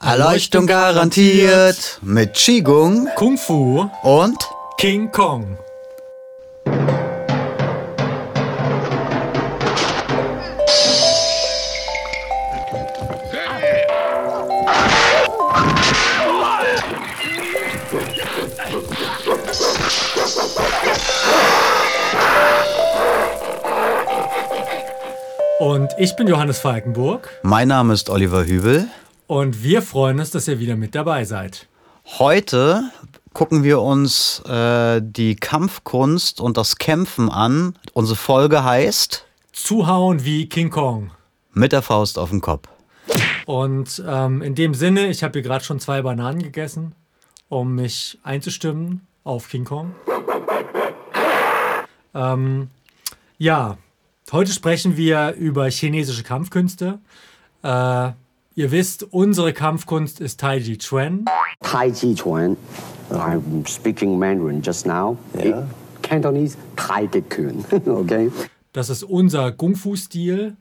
Erleuchtung garantiert mit Qigong Kung Fu und King Kong. Und ich bin Johannes Falkenburg mein Name ist Oliver Hübel. Und wir freuen uns, dass ihr wieder mit dabei seid. Heute gucken wir uns äh, die Kampfkunst und das Kämpfen an. Unsere Folge heißt Zuhauen wie King Kong. Mit der Faust auf den Kopf. Und ähm, in dem Sinne, ich habe hier gerade schon zwei Bananen gegessen, um mich einzustimmen auf King Kong. Ähm, ja, heute sprechen wir über chinesische Kampfkünste. Äh, ihr wisst, unsere Kampfkunst ist Tai Chi Chuan. Tai Chi Chuan. I'm speaking Mandarin just now. Yeah. Cantonese Tai Chi Chuan. okay. Das ist unser Kung-Fu-Stil.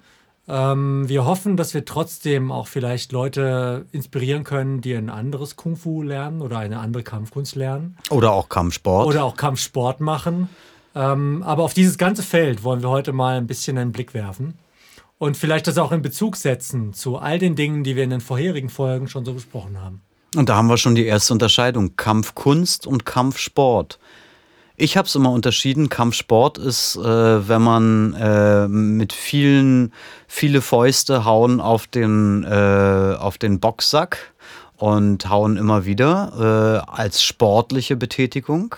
Ähm, wir hoffen, dass wir trotzdem auch vielleicht Leute inspirieren können, die ein anderes Kung-Fu lernen oder eine andere Kampfkunst lernen. Oder auch Kampfsport. oder auch Kampfsport machen. Ähm, aber auf dieses ganze Feld wollen wir heute mal ein bisschen einen Blick werfen und vielleicht das auch in Bezug setzen zu all den Dingen, die wir in den vorherigen Folgen schon so besprochen haben. Und da haben wir schon die erste Unterscheidung. Kampfkunst und Kampfsport. Ich habe es immer unterschieden. Kampfsport ist, äh, wenn man äh, mit vielen, viele Fäuste hauen auf den, äh, auf den Boxsack und hauen immer wieder äh, als sportliche Betätigung.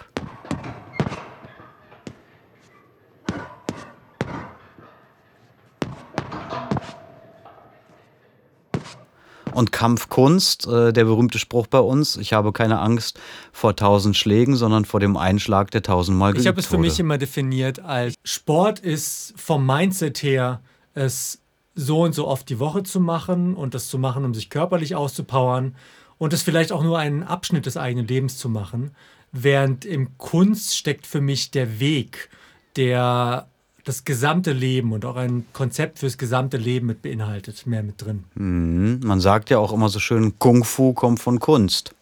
Und Kampfkunst, äh, der berühmte Spruch bei uns, ich habe keine Angst vor tausend Schlägen, sondern vor dem Einschlag, der tausendmal geübt Ich habe es für wurde. mich immer definiert als Sport ist vom Mindset her, es so und so oft die Woche zu machen und das zu machen, um sich körperlich auszupowern und es vielleicht auch nur einen Abschnitt des eigenen Lebens zu machen. Während im Kunst steckt für mich der Weg, der das gesamte Leben und auch ein Konzept fürs gesamte Leben mit beinhaltet, mehr mit drin. Mhm. Man sagt ja auch immer so schön, Kung Fu kommt von Kunst.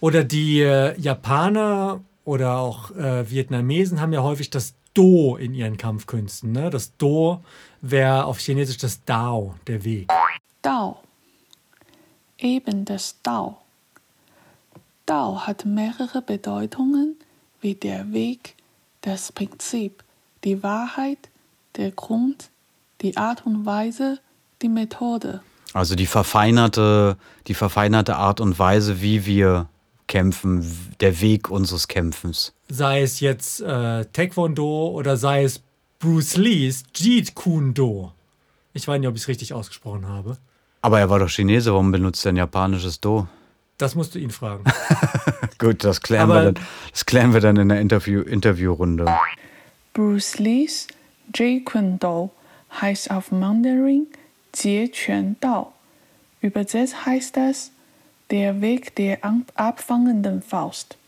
Oder die äh, Japaner oder auch äh, Vietnamesen haben ja häufig das Do in ihren Kampfkünsten. Ne? Das Do wäre auf Chinesisch das Dao, der Weg. Dao. Eben das Dao. Dao hat mehrere Bedeutungen wie der Weg, das Prinzip, die Wahrheit, der Grund, die Art und Weise, die Methode. Also die verfeinerte, die verfeinerte Art und Weise, wie wir kämpfen, der Weg unseres Kämpfens. Sei es jetzt äh, Taekwondo oder sei es Bruce Lees Jeet Kune Do. Ich weiß nicht, ob ich es richtig ausgesprochen habe. Aber er war doch Chinese, warum benutzt er ein japanisches Do? Das musst du ihn fragen. Gut, das klären, Aber- wir, dann, das klären wir dann in der Interview, Interviewrunde. Bruce Lees Jeet Kune Do heißt auf Mandarin Jie Quan Dao. Übersetzt heißt das der Weg der an- abfangenden Faust.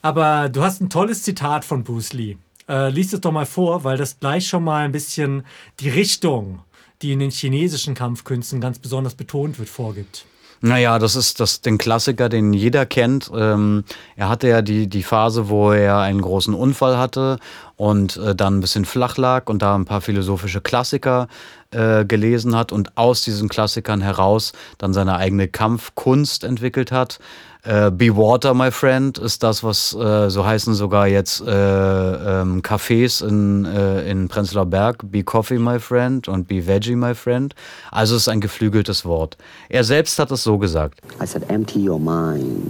Aber du hast ein tolles Zitat von Bruce Lee. Äh, lies es doch mal vor, weil das gleich schon mal ein bisschen die Richtung, die in den chinesischen Kampfkünsten ganz besonders betont wird, vorgibt. Naja, das ist das, den Klassiker, den jeder kennt. Ähm, er hatte ja die, die Phase, wo er einen großen Unfall hatte und äh, dann ein bisschen flach lag und da ein paar philosophische Klassiker äh, gelesen hat und aus diesen Klassikern heraus dann seine eigene Kampfkunst entwickelt hat. Äh, Be Water, my friend, ist das, was äh, so heißen sogar jetzt äh, ähm, Cafés in, äh, in Prenzlauer Berg. Be Coffee, my friend und Be Veggie, my friend. Also es ist ein geflügeltes Wort. Er selbst hat es so gesagt. I said, empty your mind.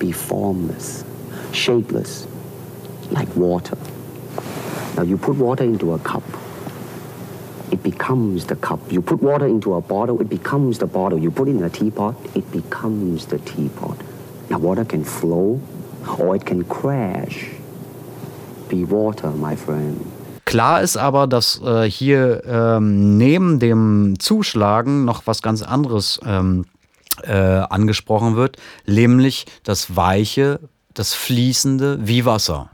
Be formless, shapeless, like water. Now you put water into a cup. It becomes the cup. You put water into a bottle, it becomes the bottle. You put it in a teapot, it becomes the teapot. Now water can flow or it can crash. Be water, my friend. Klar ist aber, dass äh, hier ähm, neben dem Zuschlagen noch was ganz anderes ähm, äh, angesprochen wird, nämlich das Weiche, das Fließende wie Wasser.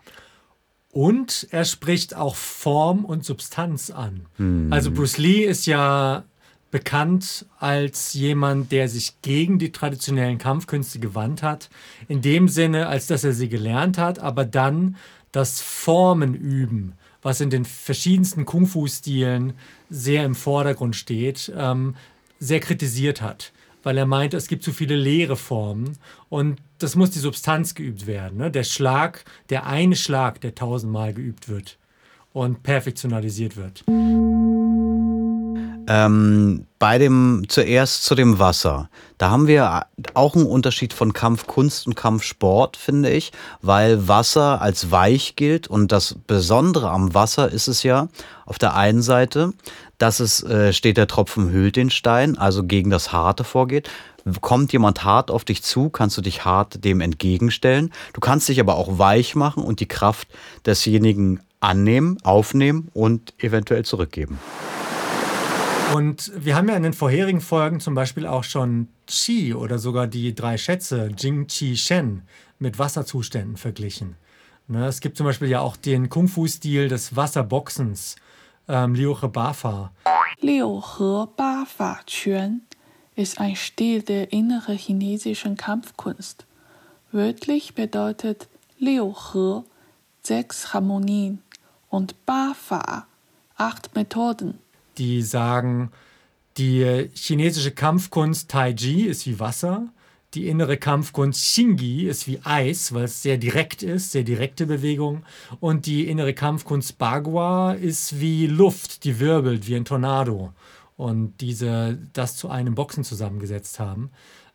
Und er spricht auch Form und Substanz an. Also Bruce Lee ist ja bekannt als jemand, der sich gegen die traditionellen Kampfkünste gewandt hat. In dem Sinne, als dass er sie gelernt hat, aber dann das Formen üben, was in den verschiedensten Kung-Fu-Stilen sehr im Vordergrund steht, ähm, sehr kritisiert hat. Weil er meint, es gibt zu viele leere Formen und das muss die Substanz geübt werden. Ne? Der Schlag, der eine Schlag, der tausendmal geübt wird und perfektionalisiert wird. Ähm, bei dem zuerst zu dem Wasser. Da haben wir auch einen Unterschied von Kampfkunst und Kampfsport, finde ich, weil Wasser als weich gilt und das Besondere am Wasser ist es ja auf der einen Seite, dass es äh, steht der Tropfen hüllt den Stein, also gegen das Harte vorgeht. Kommt jemand hart auf dich zu, kannst du dich hart dem entgegenstellen. Du kannst dich aber auch weich machen und die Kraft desjenigen annehmen, aufnehmen und eventuell zurückgeben. Und wir haben ja in den vorherigen Folgen zum Beispiel auch schon Qi oder sogar die drei Schätze, Jing, Qi, Shen, mit Wasserzuständen verglichen. Ne, es gibt zum Beispiel ja auch den Kung-Fu-Stil des Wasserboxens, ähm, Liu He Ba Fa. Liu He Ba Fa Quan ist ein Stil der inneren chinesischen Kampfkunst. Wörtlich bedeutet Liu He sechs Harmonien und Ba Fa acht Methoden die sagen, die chinesische Kampfkunst Taiji ist wie Wasser, die innere Kampfkunst Xingyi ist wie Eis, weil es sehr direkt ist, sehr direkte Bewegung. Und die innere Kampfkunst Bagua ist wie Luft, die wirbelt, wie ein Tornado. Und diese das zu einem Boxen zusammengesetzt haben.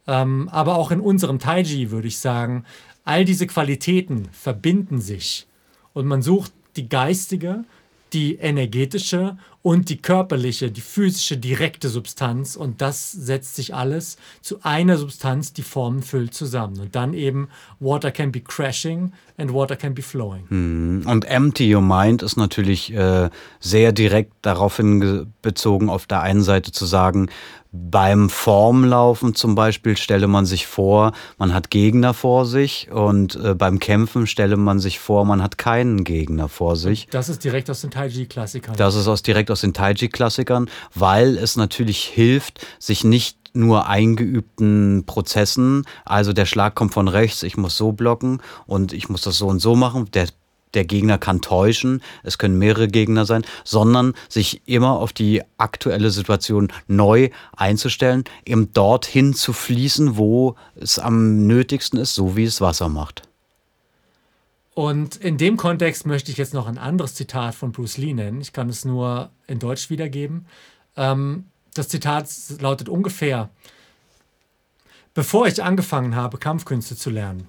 Ähm, aber auch in unserem Taiji würde ich sagen, all diese Qualitäten verbinden sich. Und man sucht die geistige, die energetische und die körperliche, die physische, direkte Substanz. Und das setzt sich alles zu einer Substanz, die Formen füllt, zusammen. Und dann eben Water can be crashing and Water can be flowing. Hm. Und Empty Your Mind ist natürlich äh, sehr direkt daraufhin bezogen, auf der einen Seite zu sagen, beim Formlaufen zum Beispiel stelle man sich vor, man hat Gegner vor sich und äh, beim Kämpfen stelle man sich vor, man hat keinen Gegner vor sich. Das ist direkt aus den Taiji-Klassikern. Das ist aus, direkt aus den Taiji-Klassikern, weil es natürlich hilft, sich nicht nur eingeübten Prozessen, also der Schlag kommt von rechts, ich muss so blocken und ich muss das so und so machen, der der Gegner kann täuschen, es können mehrere Gegner sein, sondern sich immer auf die aktuelle Situation neu einzustellen, eben dorthin zu fließen, wo es am nötigsten ist, so wie es Wasser macht. Und in dem Kontext möchte ich jetzt noch ein anderes Zitat von Bruce Lee nennen. Ich kann es nur in Deutsch wiedergeben. Ähm, das Zitat lautet ungefähr, bevor ich angefangen habe, Kampfkünste zu lernen,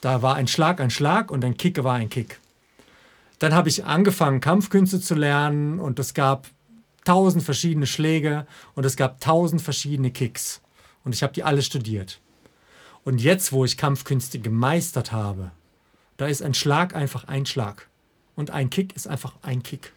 da war ein Schlag ein Schlag und ein Kick war ein Kick. Dann habe ich angefangen, Kampfkünste zu lernen und es gab tausend verschiedene Schläge und es gab tausend verschiedene Kicks. Und ich habe die alle studiert. Und jetzt, wo ich Kampfkünste gemeistert habe, da ist ein Schlag einfach ein Schlag. Und ein Kick ist einfach ein Kick.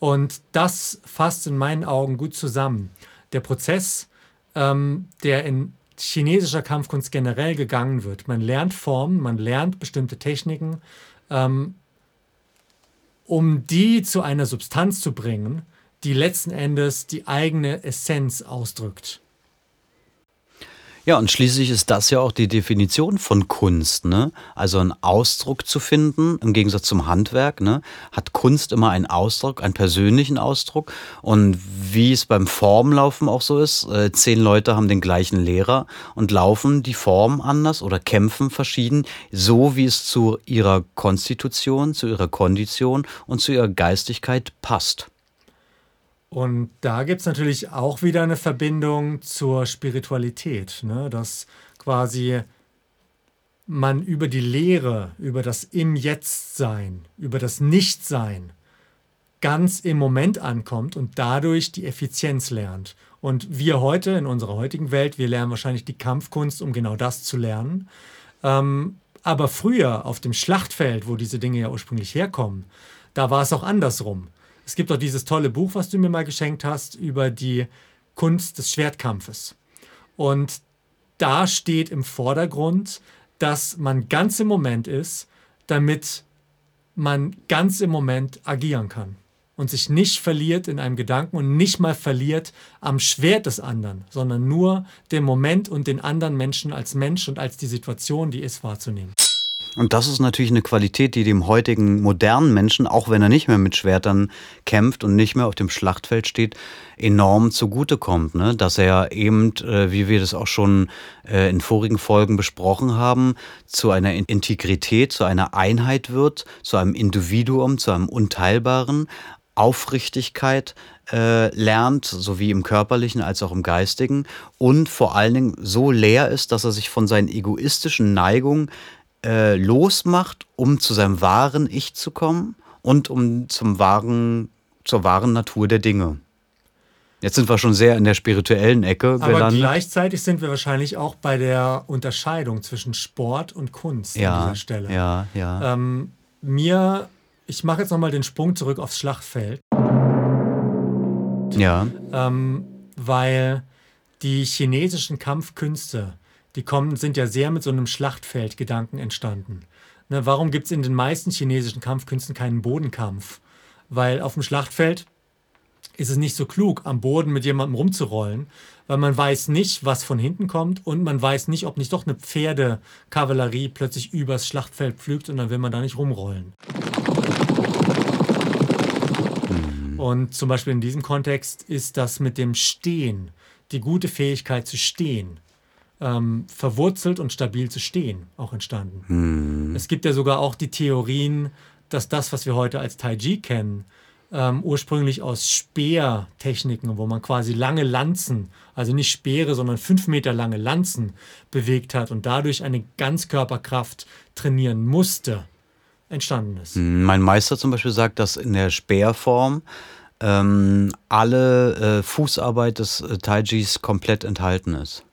Und das fasst in meinen Augen gut zusammen. Der Prozess, ähm, der in chinesischer Kampfkunst generell gegangen wird. Man lernt Formen, man lernt bestimmte Techniken, ähm, um die zu einer Substanz zu bringen, die letzten Endes die eigene Essenz ausdrückt. Ja, und schließlich ist das ja auch die Definition von Kunst, ne? Also einen Ausdruck zu finden, im Gegensatz zum Handwerk, ne? Hat Kunst immer einen Ausdruck, einen persönlichen Ausdruck. Und wie es beim Formlaufen auch so ist, äh, zehn Leute haben den gleichen Lehrer und laufen die Form anders oder kämpfen verschieden, so wie es zu ihrer Konstitution, zu ihrer Kondition und zu ihrer Geistigkeit passt. Und da gibt es natürlich auch wieder eine Verbindung zur Spiritualität, ne? dass quasi man über die Lehre, über das Im Jetzt sein, über das Nichtsein ganz im Moment ankommt und dadurch die Effizienz lernt. Und wir heute in unserer heutigen Welt, wir lernen wahrscheinlich die Kampfkunst, um genau das zu lernen. Ähm, aber früher auf dem Schlachtfeld, wo diese Dinge ja ursprünglich herkommen, da war es auch andersrum. Es gibt auch dieses tolle Buch, was du mir mal geschenkt hast, über die Kunst des Schwertkampfes. Und da steht im Vordergrund, dass man ganz im Moment ist, damit man ganz im Moment agieren kann. und sich nicht verliert in einem Gedanken und nicht mal verliert am Schwert des anderen, sondern nur den Moment und den anderen Menschen als Mensch und als die Situation, die ist, wahrzunehmen. Und das ist natürlich eine Qualität, die dem heutigen modernen Menschen, auch wenn er nicht mehr mit Schwertern kämpft und nicht mehr auf dem Schlachtfeld steht, enorm zugutekommt. Ne? Dass er eben, äh, wie wir das auch schon äh, in vorigen Folgen besprochen haben, zu einer Integrität, zu einer Einheit wird, zu einem Individuum, zu einem Unteilbaren, Aufrichtigkeit äh, lernt, sowie im körperlichen als auch im geistigen und vor allen Dingen so leer ist, dass er sich von seinen egoistischen Neigungen äh, losmacht, um zu seinem wahren Ich zu kommen und um zum wahren, zur wahren Natur der Dinge. Jetzt sind wir schon sehr in der spirituellen Ecke Aber gelandet. gleichzeitig sind wir wahrscheinlich auch bei der Unterscheidung zwischen Sport und Kunst ja, an dieser Stelle. Ja, ja. Ähm, mir, ich mache jetzt nochmal den Sprung zurück aufs Schlachtfeld. Ja. Ähm, weil die chinesischen Kampfkünste die kommen, sind ja sehr mit so einem Schlachtfeldgedanken entstanden. Ne, warum gibt es in den meisten chinesischen Kampfkünsten keinen Bodenkampf? Weil auf dem Schlachtfeld ist es nicht so klug, am Boden mit jemandem rumzurollen, weil man weiß nicht, was von hinten kommt und man weiß nicht, ob nicht doch eine Pferdekavallerie plötzlich übers Schlachtfeld pflügt und dann will man da nicht rumrollen. Mhm. Und zum Beispiel in diesem Kontext ist das mit dem Stehen, die gute Fähigkeit zu stehen, ähm, verwurzelt und stabil zu stehen auch entstanden. Hm. Es gibt ja sogar auch die Theorien, dass das, was wir heute als Tai Chi kennen, ähm, ursprünglich aus Speertechniken, wo man quasi lange Lanzen, also nicht Speere, sondern fünf Meter lange Lanzen bewegt hat und dadurch eine Ganzkörperkraft trainieren musste, entstanden ist. Hm, mein Meister zum Beispiel sagt, dass in der Speerform ähm, alle äh, Fußarbeit des äh, Taijis komplett enthalten ist.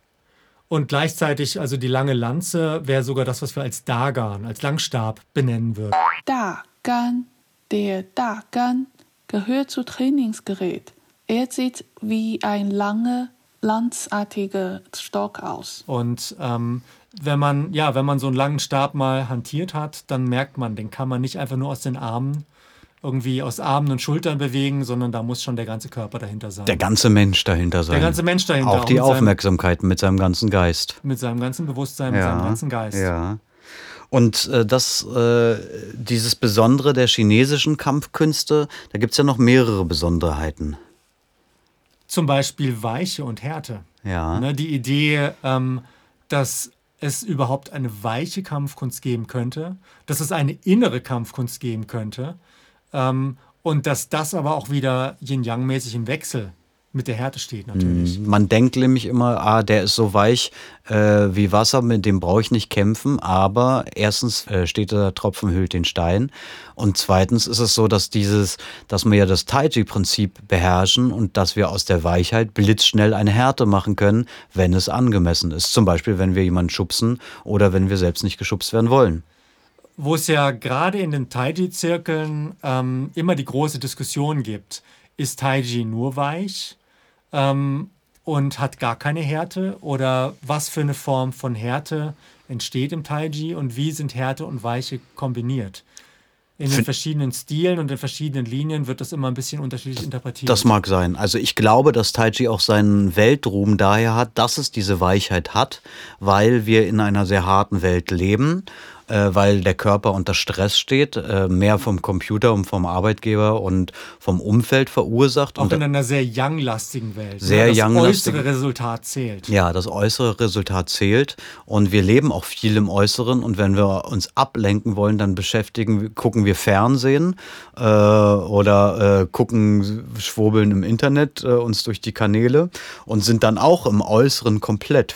Und gleichzeitig, also die lange Lanze wäre sogar das, was wir als Dagan, als Langstab benennen würden. Dagan, der Dagan gehört zu Trainingsgerät. Er sieht wie ein langer, lanzartiger Stock aus. Und ähm, wenn man, ja, wenn man so einen langen Stab mal hantiert hat, dann merkt man, den kann man nicht einfach nur aus den Armen irgendwie aus Armen und Schultern bewegen, sondern da muss schon der ganze Körper dahinter sein. Der ganze Mensch dahinter sein. Der ganze Mensch dahinter. Auch die Aufmerksamkeit mit seinem ganzen Geist. Mit seinem ganzen Bewusstsein, ja, mit seinem ganzen Geist. Ja. Und äh, das, äh, dieses Besondere der chinesischen Kampfkünste, da gibt es ja noch mehrere Besonderheiten. Zum Beispiel Weiche und Härte. Ja. Ne, die Idee, ähm, dass es überhaupt eine weiche Kampfkunst geben könnte, dass es eine innere Kampfkunst geben könnte ähm, und dass das aber auch wieder Yin-Yang-mäßig im Wechsel mit der Härte steht natürlich. Mm, man denkt nämlich immer, ah, der ist so weich äh, wie Wasser, mit dem brauche ich nicht kämpfen. Aber erstens äh, steht der Tropfen hüllt den Stein. Und zweitens ist es so, dass dieses, dass wir ja das Taiji-Prinzip beherrschen und dass wir aus der Weichheit blitzschnell eine Härte machen können, wenn es angemessen ist. Zum Beispiel, wenn wir jemanden schubsen oder wenn wir selbst nicht geschubst werden wollen wo es ja gerade in den Taiji-Zirkeln ähm, immer die große Diskussion gibt, ist Taiji nur weich ähm, und hat gar keine Härte oder was für eine Form von Härte entsteht im Taiji und wie sind Härte und Weiche kombiniert? in den verschiedenen Stilen und den verschiedenen Linien wird das immer ein bisschen unterschiedlich interpretiert. Das mag sein. Also ich glaube, dass Tai Chi auch seinen Weltruhm daher hat, dass es diese Weichheit hat, weil wir in einer sehr harten Welt leben äh, weil der Körper unter Stress steht, äh, mehr vom Computer und vom Arbeitgeber und vom Umfeld verursacht. Auch und in einer sehr young-lastigen Welt. Sehr ne? Das äußere Resultat zählt. Ja, das äußere Resultat zählt und wir leben auch viel im Äußeren und wenn wir uns ablenken wollen, dann beschäftigen, gucken wir Fernsehen äh, oder äh, gucken, schwurbeln im Internet äh, uns durch die Kanäle und sind dann auch im Äußeren komplett.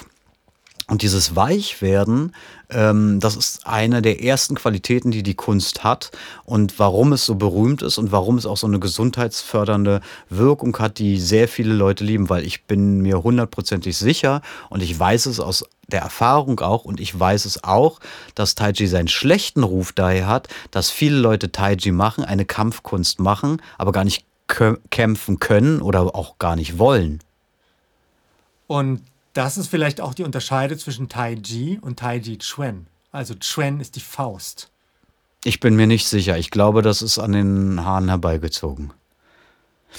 Und dieses Weichwerden, ähm, das ist eine der ersten Qualitäten, die die Kunst hat und warum es so berühmt ist und warum es auch so eine gesundheitsfördernde Wirkung hat, die sehr viele Leute lieben, weil ich bin mir hundertprozentig sicher und ich weiß es aus der Erfahrung auch und ich weiß es auch, dass Taiji seinen schlechten Ruf daher hat, dass viele Leute Taiji machen, eine Kampfkunst machen, aber gar nicht kämpfen können oder auch gar nicht wollen. Und das ist vielleicht auch die Unterscheidung zwischen Tai Chi und Tai Chi Chuan. Also Chuan ist die Faust. Ich bin mir nicht sicher. Ich glaube, das ist an den Haaren herbeigezogen.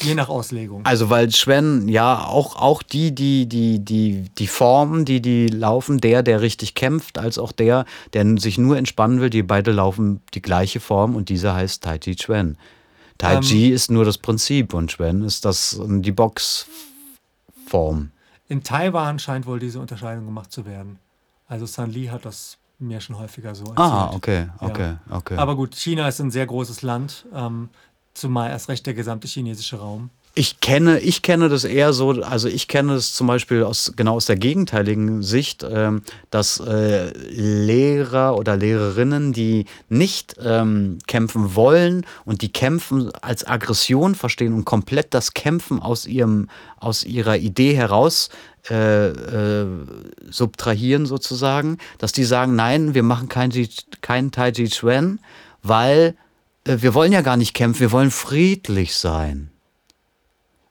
Je nach Auslegung. Also weil Schwen, ja, auch, auch die, die, die, die, die Formen, die, die laufen, der, der richtig kämpft, als auch der, der sich nur entspannen will, die beide laufen die gleiche Form und dieser heißt Tai Chi Chuan. Tai Chi ist nur das Prinzip und Chuan ist das die Boxform. In Taiwan scheint wohl diese Unterscheidung gemacht zu werden. Also San Li hat das mir schon häufiger so erzählt. Ah, okay, Ja. okay, okay. Aber gut, China ist ein sehr großes Land, ähm, zumal erst recht der gesamte chinesische Raum. Ich kenne, ich kenne das eher so, also ich kenne es zum Beispiel aus genau aus der gegenteiligen Sicht, ähm, dass äh, Lehrer oder Lehrerinnen, die nicht ähm, kämpfen wollen und die kämpfen als Aggression verstehen und komplett das Kämpfen aus ihrem, aus ihrer Idee heraus äh, äh, subtrahieren sozusagen, dass die sagen, nein, wir machen kein, Ji- kein Tai Chi Chuan, weil äh, wir wollen ja gar nicht kämpfen, wir wollen friedlich sein.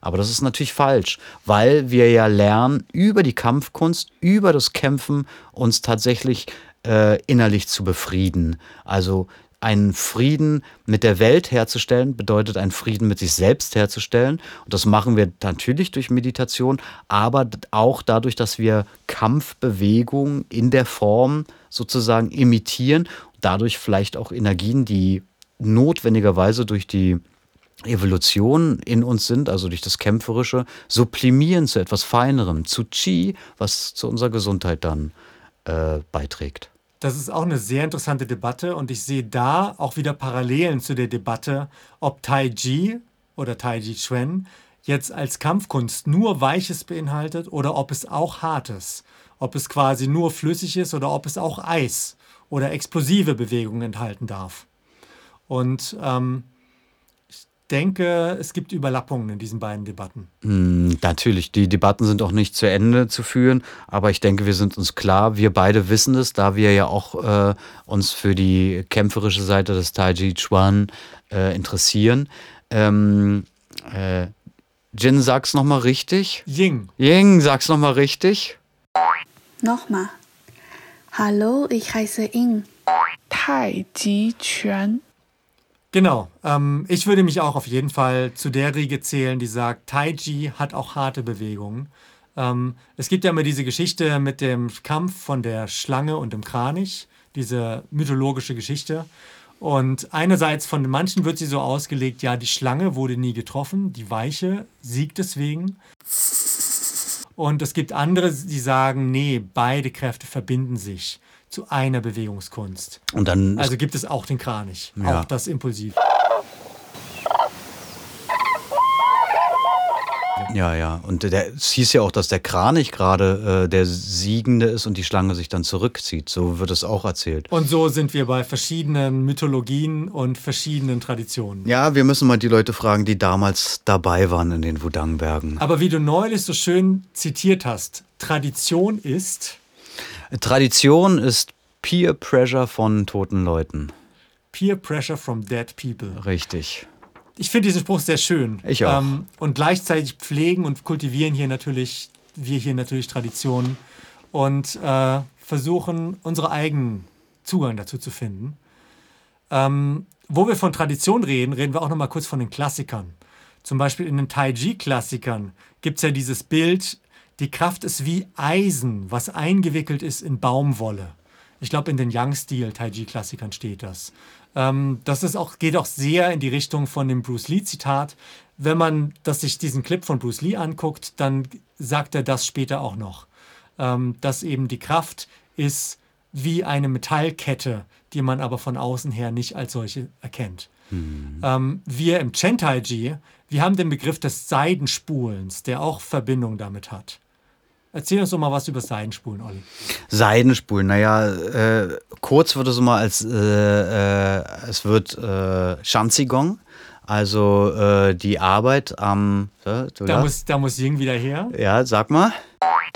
Aber das ist natürlich falsch, weil wir ja lernen, über die Kampfkunst, über das Kämpfen uns tatsächlich äh, innerlich zu befrieden. Also einen Frieden mit der Welt herzustellen, bedeutet einen Frieden mit sich selbst herzustellen. Und das machen wir natürlich durch Meditation, aber auch dadurch, dass wir Kampfbewegungen in der Form sozusagen imitieren, dadurch vielleicht auch Energien, die notwendigerweise durch die Evolution in uns sind, also durch das Kämpferische, sublimieren zu etwas Feinerem, zu Qi, was zu unserer Gesundheit dann äh, beiträgt. Das ist auch eine sehr interessante Debatte und ich sehe da auch wieder Parallelen zu der Debatte, ob Tai Chi oder Tai Chi Chuan jetzt als Kampfkunst nur Weiches beinhaltet oder ob es auch Hartes, ob es quasi nur flüssig ist oder ob es auch Eis oder explosive Bewegungen enthalten darf. Und ähm, denke, es gibt Überlappungen in diesen beiden Debatten. Hm, natürlich, die Debatten sind auch nicht zu Ende zu führen, aber ich denke, wir sind uns klar, wir beide wissen es, da wir ja auch äh, uns für die kämpferische Seite des Tai Chi Chuan äh, interessieren. Ähm, äh, Jin, sag's nochmal richtig. Ying, Ying, sag's nochmal richtig. Nochmal. Hallo, ich heiße Ying. Tai Chi Chuan. Genau. Ähm, ich würde mich auch auf jeden Fall zu der Riege zählen, die sagt, Tai Chi hat auch harte Bewegungen. Ähm, es gibt ja immer diese Geschichte mit dem Kampf von der Schlange und dem Kranich, diese mythologische Geschichte. Und einerseits von manchen wird sie so ausgelegt, ja, die Schlange wurde nie getroffen, die Weiche siegt deswegen. Und es gibt andere, die sagen, nee, beide Kräfte verbinden sich zu einer Bewegungskunst. Und dann Also gibt es auch den Kranich, Ja. auch das Impulsiv. Ja, ja. Und der, es hieß ja auch, dass der Kranich gerade äh, der Siegende ist und die Schlange sich dann zurückzieht. So wird es auch erzählt. Und so sind wir bei verschiedenen Mythologien und verschiedenen Traditionen. Ja, wir müssen mal die Leute fragen, die damals dabei waren in den Wudangbergen. Aber wie du neulich so schön zitiert hast, Tradition ist Tradition ist Peer Pressure von toten Leuten. Peer Pressure from Dead People. Richtig. Ich finde diesen Spruch sehr schön. Ich auch. Ähm, und gleichzeitig pflegen und kultivieren hier natürlich, wir hier natürlich Traditionen und äh, versuchen, unsere eigenen Zugang dazu zu finden. Ähm, wo wir von Tradition reden, reden wir auch noch mal kurz von den Klassikern. Zum Beispiel in den Tai Chi-Klassikern gibt es ja dieses Bild, die Kraft ist wie Eisen, was eingewickelt ist in Baumwolle. Ich glaube, in den Yang-Stil Tai Chi-Klassikern steht das. Ähm, das ist auch, geht auch sehr in die Richtung von dem Bruce Lee-Zitat. Wenn man das, sich diesen Clip von Bruce Lee anguckt, dann sagt er das später auch noch. Ähm, dass eben die Kraft ist wie eine Metallkette, die man aber von außen her nicht als solche erkennt. Ähm, wir im Chentai-Ji, wir haben den Begriff des Seidenspulens, der auch Verbindung damit hat. Erzähl uns doch mal was über Seidenspulen, Olli. Seidenspulen, naja, äh, kurz wird es immer als, äh, äh, es wird äh, Shanzigong, also äh, die Arbeit am... Äh, da, muss, da muss Ying wieder her. Ja, sag mal.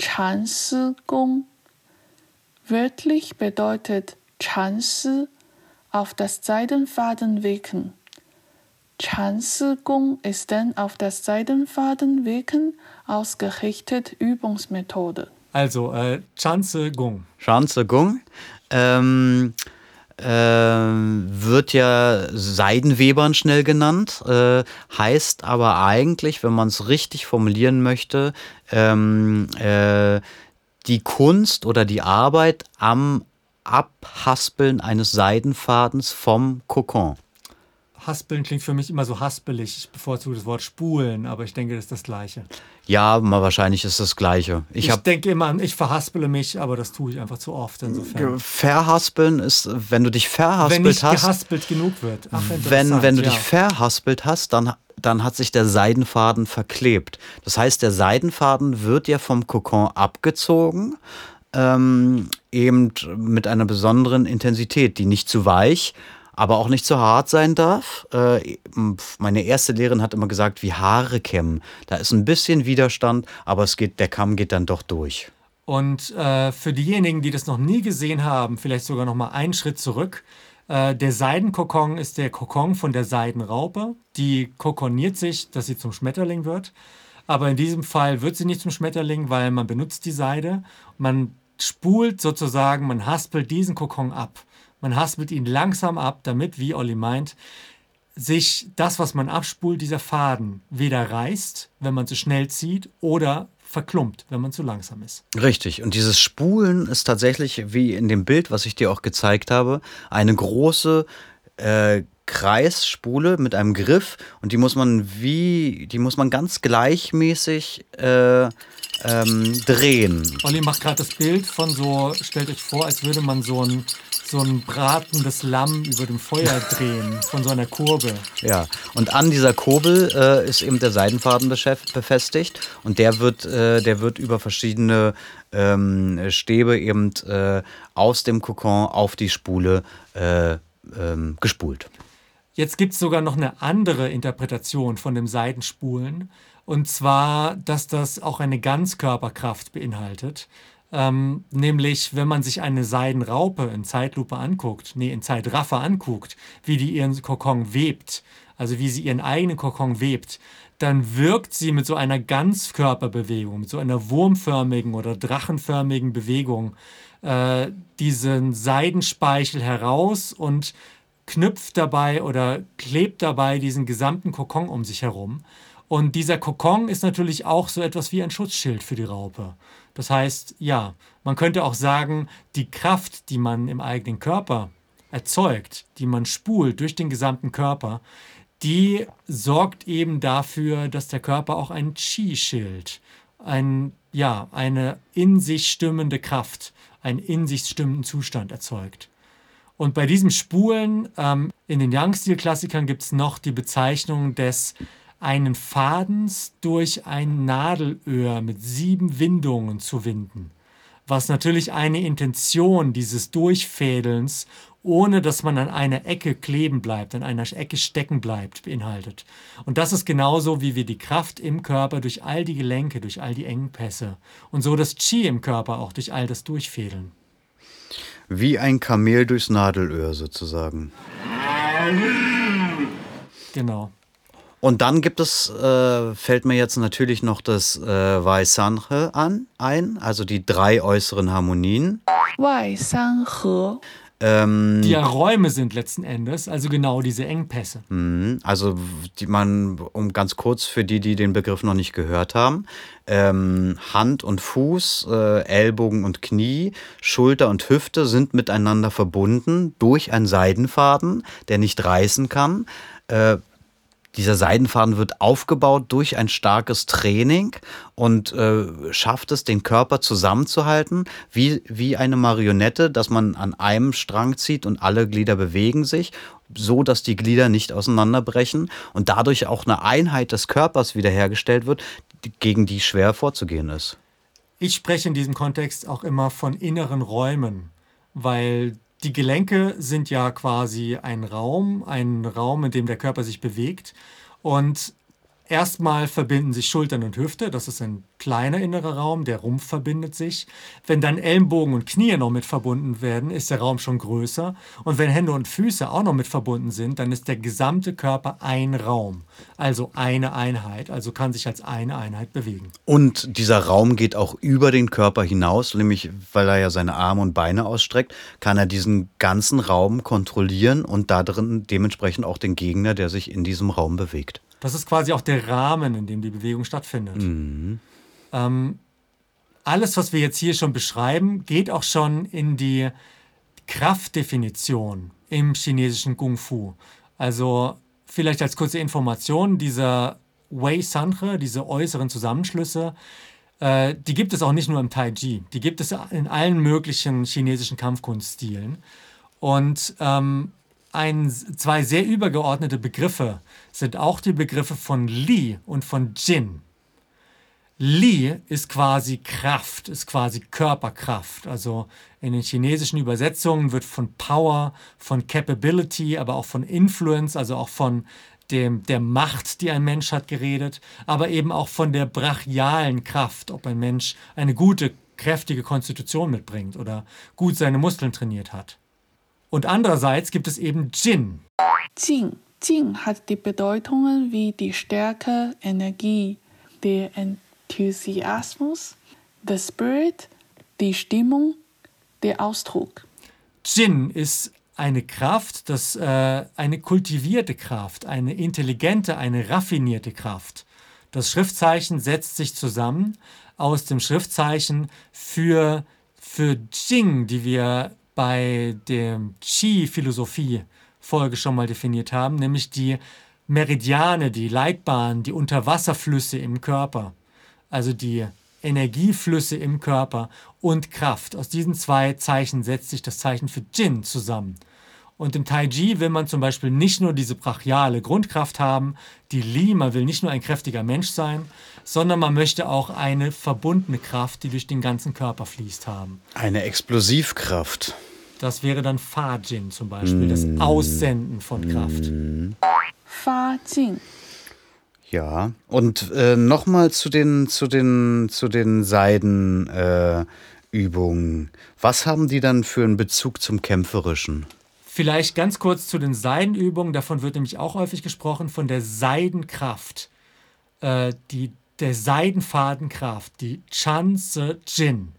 Chansigong. Wörtlich bedeutet Chansi auf das Seidenfaden wecken. Chanzigong ist dann auf das Seidenfaden wirken ausgerichtete Übungsmethode. Also, äh, Chanzigong. Chanzigong ähm, äh, wird ja Seidenwebern schnell genannt, äh, heißt aber eigentlich, wenn man es richtig formulieren möchte, ähm, äh, die Kunst oder die Arbeit am Abhaspeln eines Seidenfadens vom Kokon. Haspeln klingt für mich immer so haspelig. Ich bevorzuge das Wort spulen, aber ich denke, das ist das Gleiche. Ja, mal wahrscheinlich ist das Gleiche. Ich, ich denke immer an, ich verhaspele mich, aber das tue ich einfach zu oft insofern. Verhaspeln ist, wenn du dich verhaspelt wenn nicht hast. gehaspelt genug wird. Ach, wenn, wenn du ja. dich verhaspelt hast, dann, dann hat sich der Seidenfaden verklebt. Das heißt, der Seidenfaden wird ja vom Kokon abgezogen. Ähm, eben mit einer besonderen Intensität, die nicht zu weich, aber auch nicht zu hart sein darf. Äh, meine erste Lehrerin hat immer gesagt, wie Haare kämmen. Da ist ein bisschen Widerstand, aber es geht, der Kamm geht dann doch durch. Und äh, für diejenigen, die das noch nie gesehen haben, vielleicht sogar noch mal einen Schritt zurück. Äh, der Seidenkokon ist der Kokon von der Seidenraupe. Die kokoniert sich, dass sie zum Schmetterling wird. Aber in diesem Fall wird sie nicht zum Schmetterling, weil man benutzt die Seide. Man spult sozusagen, man haspelt diesen Kokon ab. Man haspelt ihn langsam ab, damit, wie Olli meint, sich das, was man abspult, dieser Faden weder reißt, wenn man zu schnell zieht, oder verklumpt, wenn man zu langsam ist. Richtig. Und dieses Spulen ist tatsächlich, wie in dem Bild, was ich dir auch gezeigt habe, eine große äh, Kreisspule mit einem Griff und die muss man wie, die muss man ganz gleichmäßig äh, ähm, drehen. Olli macht gerade das Bild von so, stellt euch vor, als würde man so ein so ein bratendes Lamm über dem Feuer drehen von so einer Kurbel. Ja, und an dieser Kurbel äh, ist eben der Seidenfaden befestigt und der wird, äh, der wird über verschiedene ähm, Stäbe eben äh, aus dem Kokon auf die Spule äh, ähm, gespult. Jetzt gibt es sogar noch eine andere Interpretation von dem Seidenspulen. Und zwar, dass das auch eine Ganzkörperkraft beinhaltet. Ähm, nämlich, wenn man sich eine Seidenraupe in Zeitlupe anguckt, nee, in Zeitraffer anguckt, wie die ihren Kokon webt, also wie sie ihren eigenen Kokon webt, dann wirkt sie mit so einer Ganzkörperbewegung, mit so einer wurmförmigen oder drachenförmigen Bewegung äh, diesen Seidenspeichel heraus und knüpft dabei oder klebt dabei diesen gesamten Kokon um sich herum. Und dieser Kokon ist natürlich auch so etwas wie ein Schutzschild für die Raupe. Das heißt, ja, man könnte auch sagen, die Kraft, die man im eigenen Körper erzeugt, die man spult durch den gesamten Körper, die sorgt eben dafür, dass der Körper auch ein Qi-Schild, ein, ja, eine in sich stimmende Kraft, einen in sich stimmenden Zustand erzeugt. Und bei diesem Spulen ähm, in den Yang-Stil-Klassikern gibt es noch die Bezeichnung des einen Fadens durch ein Nadelöhr mit sieben Windungen zu winden. Was natürlich eine Intention dieses Durchfädelns, ohne dass man an einer Ecke kleben bleibt, an einer Ecke stecken bleibt, beinhaltet. Und das ist genauso, wie wir die Kraft im Körper durch all die Gelenke, durch all die Engpässe und so das Qi im Körper auch durch all das Durchfädeln. Wie ein Kamel durchs Nadelöhr sozusagen. Genau. Und dann gibt es, äh, fällt mir jetzt natürlich noch das äh, Waisanhe an, ein, also die drei äußeren Harmonien. Waisanhe. Ähm, die ja Räume sind letzten Endes, also genau diese Engpässe. Mhm, also die man, um ganz kurz für die, die den Begriff noch nicht gehört haben, ähm, Hand und Fuß, äh, Ellbogen und Knie, Schulter und Hüfte sind miteinander verbunden durch einen Seidenfaden, der nicht reißen kann. Äh, dieser Seidenfaden wird aufgebaut durch ein starkes Training und äh, schafft es, den Körper zusammenzuhalten, wie, wie eine Marionette, dass man an einem Strang zieht und alle Glieder bewegen sich, so dass die Glieder nicht auseinanderbrechen und dadurch auch eine Einheit des Körpers wiederhergestellt wird, gegen die schwer vorzugehen ist. Ich spreche in diesem Kontext auch immer von inneren Räumen, weil die Gelenke sind ja quasi ein Raum, ein Raum, in dem der Körper sich bewegt. Und Erstmal verbinden sich Schultern und Hüfte, das ist ein kleiner innerer Raum, der Rumpf verbindet sich. Wenn dann Ellenbogen und Knie noch mit verbunden werden, ist der Raum schon größer. Und wenn Hände und Füße auch noch mit verbunden sind, dann ist der gesamte Körper ein Raum, also eine Einheit, also kann sich als eine Einheit bewegen. Und dieser Raum geht auch über den Körper hinaus, nämlich weil er ja seine Arme und Beine ausstreckt, kann er diesen ganzen Raum kontrollieren und da drin dementsprechend auch den Gegner, der sich in diesem Raum bewegt. Das ist quasi auch der Rahmen, in dem die Bewegung stattfindet. Mhm. Ähm, alles, was wir jetzt hier schon beschreiben, geht auch schon in die Kraftdefinition im chinesischen Kung Fu. Also vielleicht als kurze Information, dieser Wei Sanhe, diese äußeren Zusammenschlüsse, äh, die gibt es auch nicht nur im Tai Chi, die gibt es in allen möglichen chinesischen Kampfkunststilen. Und ähm, ein, zwei sehr übergeordnete Begriffe sind auch die Begriffe von Li und von Jin. Li ist quasi Kraft, ist quasi Körperkraft. Also in den chinesischen Übersetzungen wird von Power, von Capability, aber auch von Influence, also auch von dem, der Macht, die ein Mensch hat, geredet, aber eben auch von der brachialen Kraft, ob ein Mensch eine gute, kräftige Konstitution mitbringt oder gut seine Muskeln trainiert hat. Und andererseits gibt es eben Jin. Jin. Jin hat die Bedeutungen wie die Stärke, Energie, der Enthusiasmus, the Spirit, die Stimmung, der Ausdruck. Jin ist eine Kraft, das, äh, eine kultivierte Kraft, eine intelligente, eine raffinierte Kraft. Das Schriftzeichen setzt sich zusammen aus dem Schriftzeichen für, für Jing, die wir bei der Qi-Philosophie-Folge schon mal definiert haben, nämlich die Meridiane, die Leitbahnen, die Unterwasserflüsse im Körper, also die Energieflüsse im Körper und Kraft. Aus diesen zwei Zeichen setzt sich das Zeichen für Jin zusammen. Und im Tai Chi will man zum Beispiel nicht nur diese brachiale Grundkraft haben, die Li, man will nicht nur ein kräftiger Mensch sein, sondern man möchte auch eine verbundene Kraft, die durch den ganzen Körper fließt, haben. Eine Explosivkraft. Das wäre dann Fa Jin zum Beispiel, das Aussenden von Kraft. Fa Jin. Ja, und äh, nochmal zu den, zu den, zu den Seidenübungen. Äh, Was haben die dann für einen Bezug zum Kämpferischen? Vielleicht ganz kurz zu den Seidenübungen. Davon wird nämlich auch häufig gesprochen, von der Seidenkraft. Äh, die, der Seidenfadenkraft, die Chanze Jin.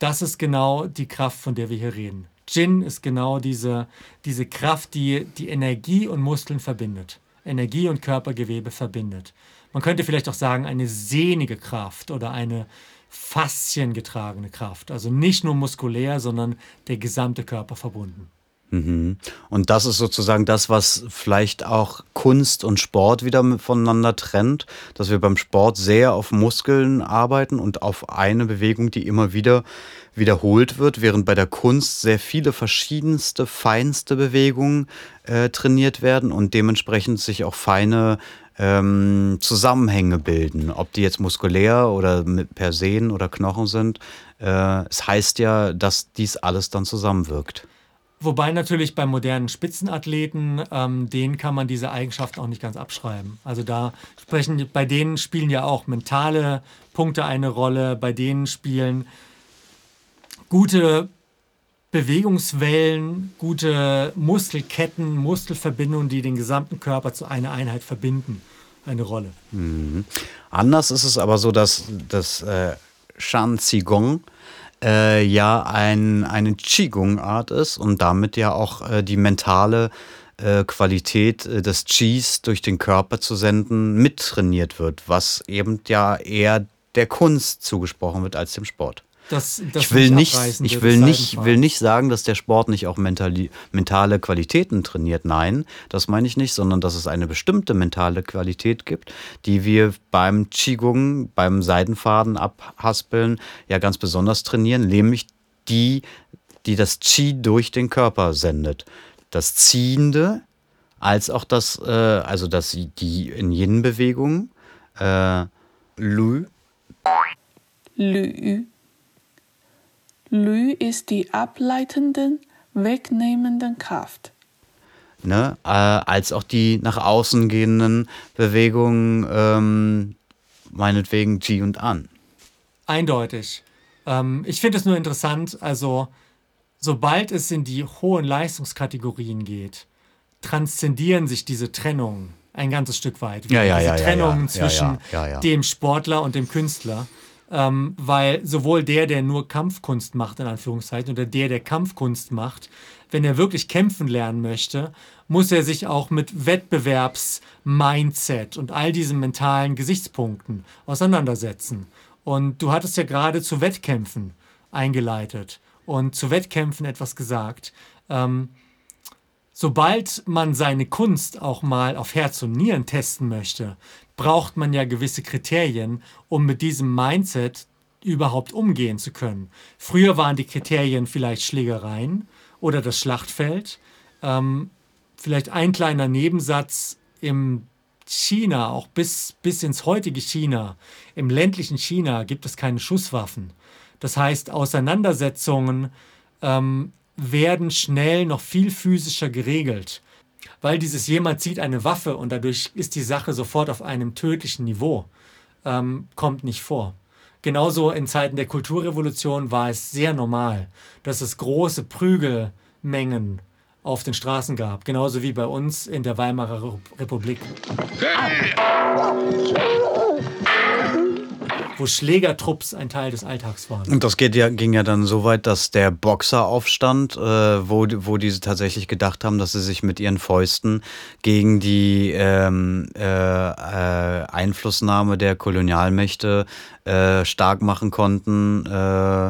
Das ist genau die Kraft, von der wir hier reden. Jin ist genau diese, diese Kraft, die die Energie und Muskeln verbindet. Energie und Körpergewebe verbindet. Man könnte vielleicht auch sagen, eine sehnige Kraft oder eine fasziengetragene Kraft. Also nicht nur muskulär, sondern der gesamte Körper verbunden. Mhm. Und das ist sozusagen das, was vielleicht auch Kunst und Sport wieder voneinander trennt, dass wir beim Sport sehr auf Muskeln arbeiten und auf eine Bewegung, die immer wieder wiederholt wird, während bei der Kunst sehr viele verschiedenste, feinste Bewegungen äh, trainiert werden und dementsprechend sich auch feine ähm, Zusammenhänge bilden, ob die jetzt muskulär oder mit per Sehnen oder Knochen sind. Äh, es heißt ja, dass dies alles dann zusammenwirkt. Wobei natürlich bei modernen Spitzenathleten, ähm, denen kann man diese Eigenschaften auch nicht ganz abschreiben. Also da sprechen, bei denen spielen ja auch mentale Punkte eine Rolle, bei denen spielen gute Bewegungswellen, gute Muskelketten, Muskelverbindungen, die den gesamten Körper zu einer Einheit verbinden, eine Rolle. Mhm. Anders ist es aber so, dass das äh, Shan Qigong äh, ja ein, eine Qigong-Art ist und damit ja auch äh, die mentale äh, Qualität äh, des Qis durch den Körper zu senden mittrainiert wird, was eben ja eher der Kunst zugesprochen wird als dem Sport. Das, das ich will nicht, ich will nicht, will nicht sagen, dass der Sport nicht auch mentali mentale Qualitäten trainiert. Nein, das meine ich nicht, sondern dass es eine bestimmte mentale Qualität gibt, die wir beim Qigong, beim Seidenfaden abhaspeln, ja ganz besonders trainieren, nämlich die, die das Qi durch den Körper sendet. Das Ziehende, als auch das, äh, also das, die in jenen Bewegungen, äh, Lü. Lü Lü ist die ableitenden, wegnehmenden Kraft. ne? äh, als auch die nach außen gehenden Bewegungen, ähm, meinetwegen G und An. Eindeutig. Ähm, ich finde es nur interessant, also sobald es in die hohen Leistungskategorien geht, transzendieren sich diese Trennungen ein ganzes Stück weit. Ja, ja, diese ja, ja, Trennungen ja, zwischen ja, ja. dem Sportler und dem Künstler. Ähm, weil sowohl der, der nur Kampfkunst macht, in Anführungszeichen, oder der, der Kampfkunst macht, wenn er wirklich kämpfen lernen möchte, muss er sich auch mit Wettbewerbs-Mindset und all diesen mentalen Gesichtspunkten auseinandersetzen. Und du hattest ja gerade zu Wettkämpfen eingeleitet und zu Wettkämpfen etwas gesagt. Ähm, sobald man seine Kunst auch mal auf Herz und Nieren testen möchte, braucht man ja gewisse Kriterien, um mit diesem Mindset überhaupt umgehen zu können. Früher waren die Kriterien vielleicht Schlägereien oder das Schlachtfeld. Ähm, vielleicht ein kleiner Nebensatz im China, auch bis, bis ins heutige China, im ländlichen China gibt es keine Schusswaffen. Das heißt, Auseinandersetzungen ähm, werden schnell noch viel physischer geregelt weil dieses jemand zieht eine Waffe und dadurch ist die Sache sofort auf einem tödlichen Niveau, ähm, kommt nicht vor. Genauso in Zeiten der Kulturrevolution war es sehr normal, dass es große Prügelmengen auf den Straßen gab, genauso wie bei uns in der Weimarer Republik. Wo Schlägertrupps ein Teil des Alltags waren. Und das geht ja, ging ja dann so weit, dass der Boxeraufstand, äh, wo, wo diese tatsächlich gedacht haben, dass sie sich mit ihren Fäusten gegen die ähm, äh, äh, Einflussnahme der Kolonialmächte äh, stark machen konnten, äh,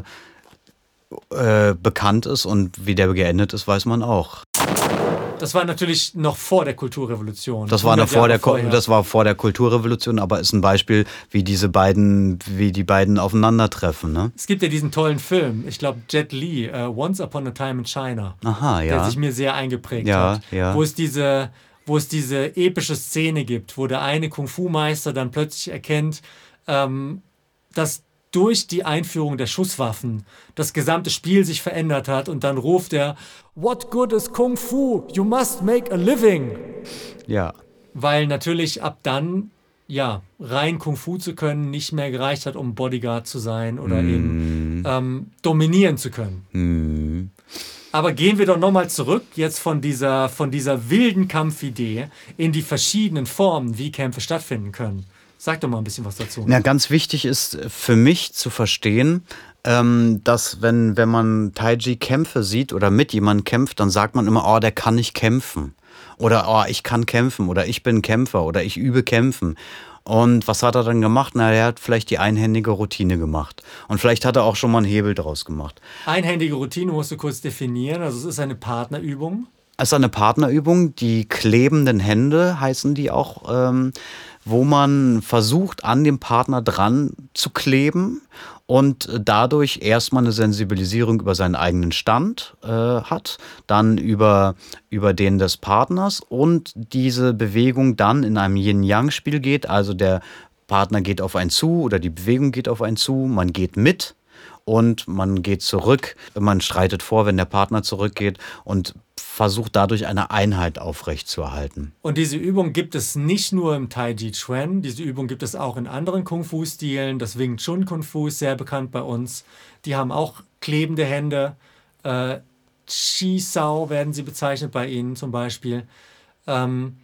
äh, bekannt ist und wie der geendet ist, weiß man auch. Das war natürlich noch vor der Kulturrevolution. Das war, noch vor der, das war vor der Kulturrevolution, aber ist ein Beispiel, wie diese beiden, wie die beiden aufeinandertreffen. Ne? Es gibt ja diesen tollen Film, ich glaube Jet Li, uh, Once Upon a Time in China. Aha, ja. Der sich mir sehr eingeprägt ja, hat. Ja. Wo es diese wo es diese epische Szene gibt, wo der eine Kung-Fu-Meister dann plötzlich erkennt, ähm, dass durch die Einführung der Schusswaffen das gesamte Spiel sich verändert hat und dann ruft er, What good is Kung Fu? You must make a living. Ja. Weil natürlich ab dann, ja, rein Kung Fu zu können nicht mehr gereicht hat, um Bodyguard zu sein oder mm. eben ähm, dominieren zu können. Mm. Aber gehen wir doch nochmal zurück jetzt von dieser, von dieser wilden Kampfidee in die verschiedenen Formen, wie Kämpfe stattfinden können. Sag doch mal ein bisschen was dazu. Na, ganz wichtig ist für mich zu verstehen, ähm, dass wenn, wenn man Taiji-Kämpfe sieht oder mit jemandem kämpft, dann sagt man immer, oh, der kann nicht kämpfen. Oder oh, ich kann kämpfen oder ich bin Kämpfer oder ich übe kämpfen. Und was hat er dann gemacht? Na, er hat vielleicht die einhändige Routine gemacht. Und vielleicht hat er auch schon mal einen Hebel draus gemacht. Einhändige Routine musst du kurz definieren. Also es ist eine Partnerübung. Es ist eine Partnerübung. Die klebenden Hände heißen die auch. Ähm, wo man versucht, an dem Partner dran zu kleben und dadurch erstmal eine Sensibilisierung über seinen eigenen Stand äh, hat, dann über, über den des Partners und diese Bewegung dann in einem Yin-Yang-Spiel geht. Also der Partner geht auf einen zu oder die Bewegung geht auf einen zu, man geht mit und man geht zurück, man streitet vor, wenn der Partner zurückgeht und versucht dadurch eine Einheit aufrechtzuerhalten. Und diese Übung gibt es nicht nur im Tai Chi Chuan, diese Übung gibt es auch in anderen Kung Fu Stilen. Das Wing Chun Kung Fu ist sehr bekannt bei uns. Die haben auch klebende Hände. Äh, Chi Sao werden sie bezeichnet bei ihnen zum Beispiel. Ähm,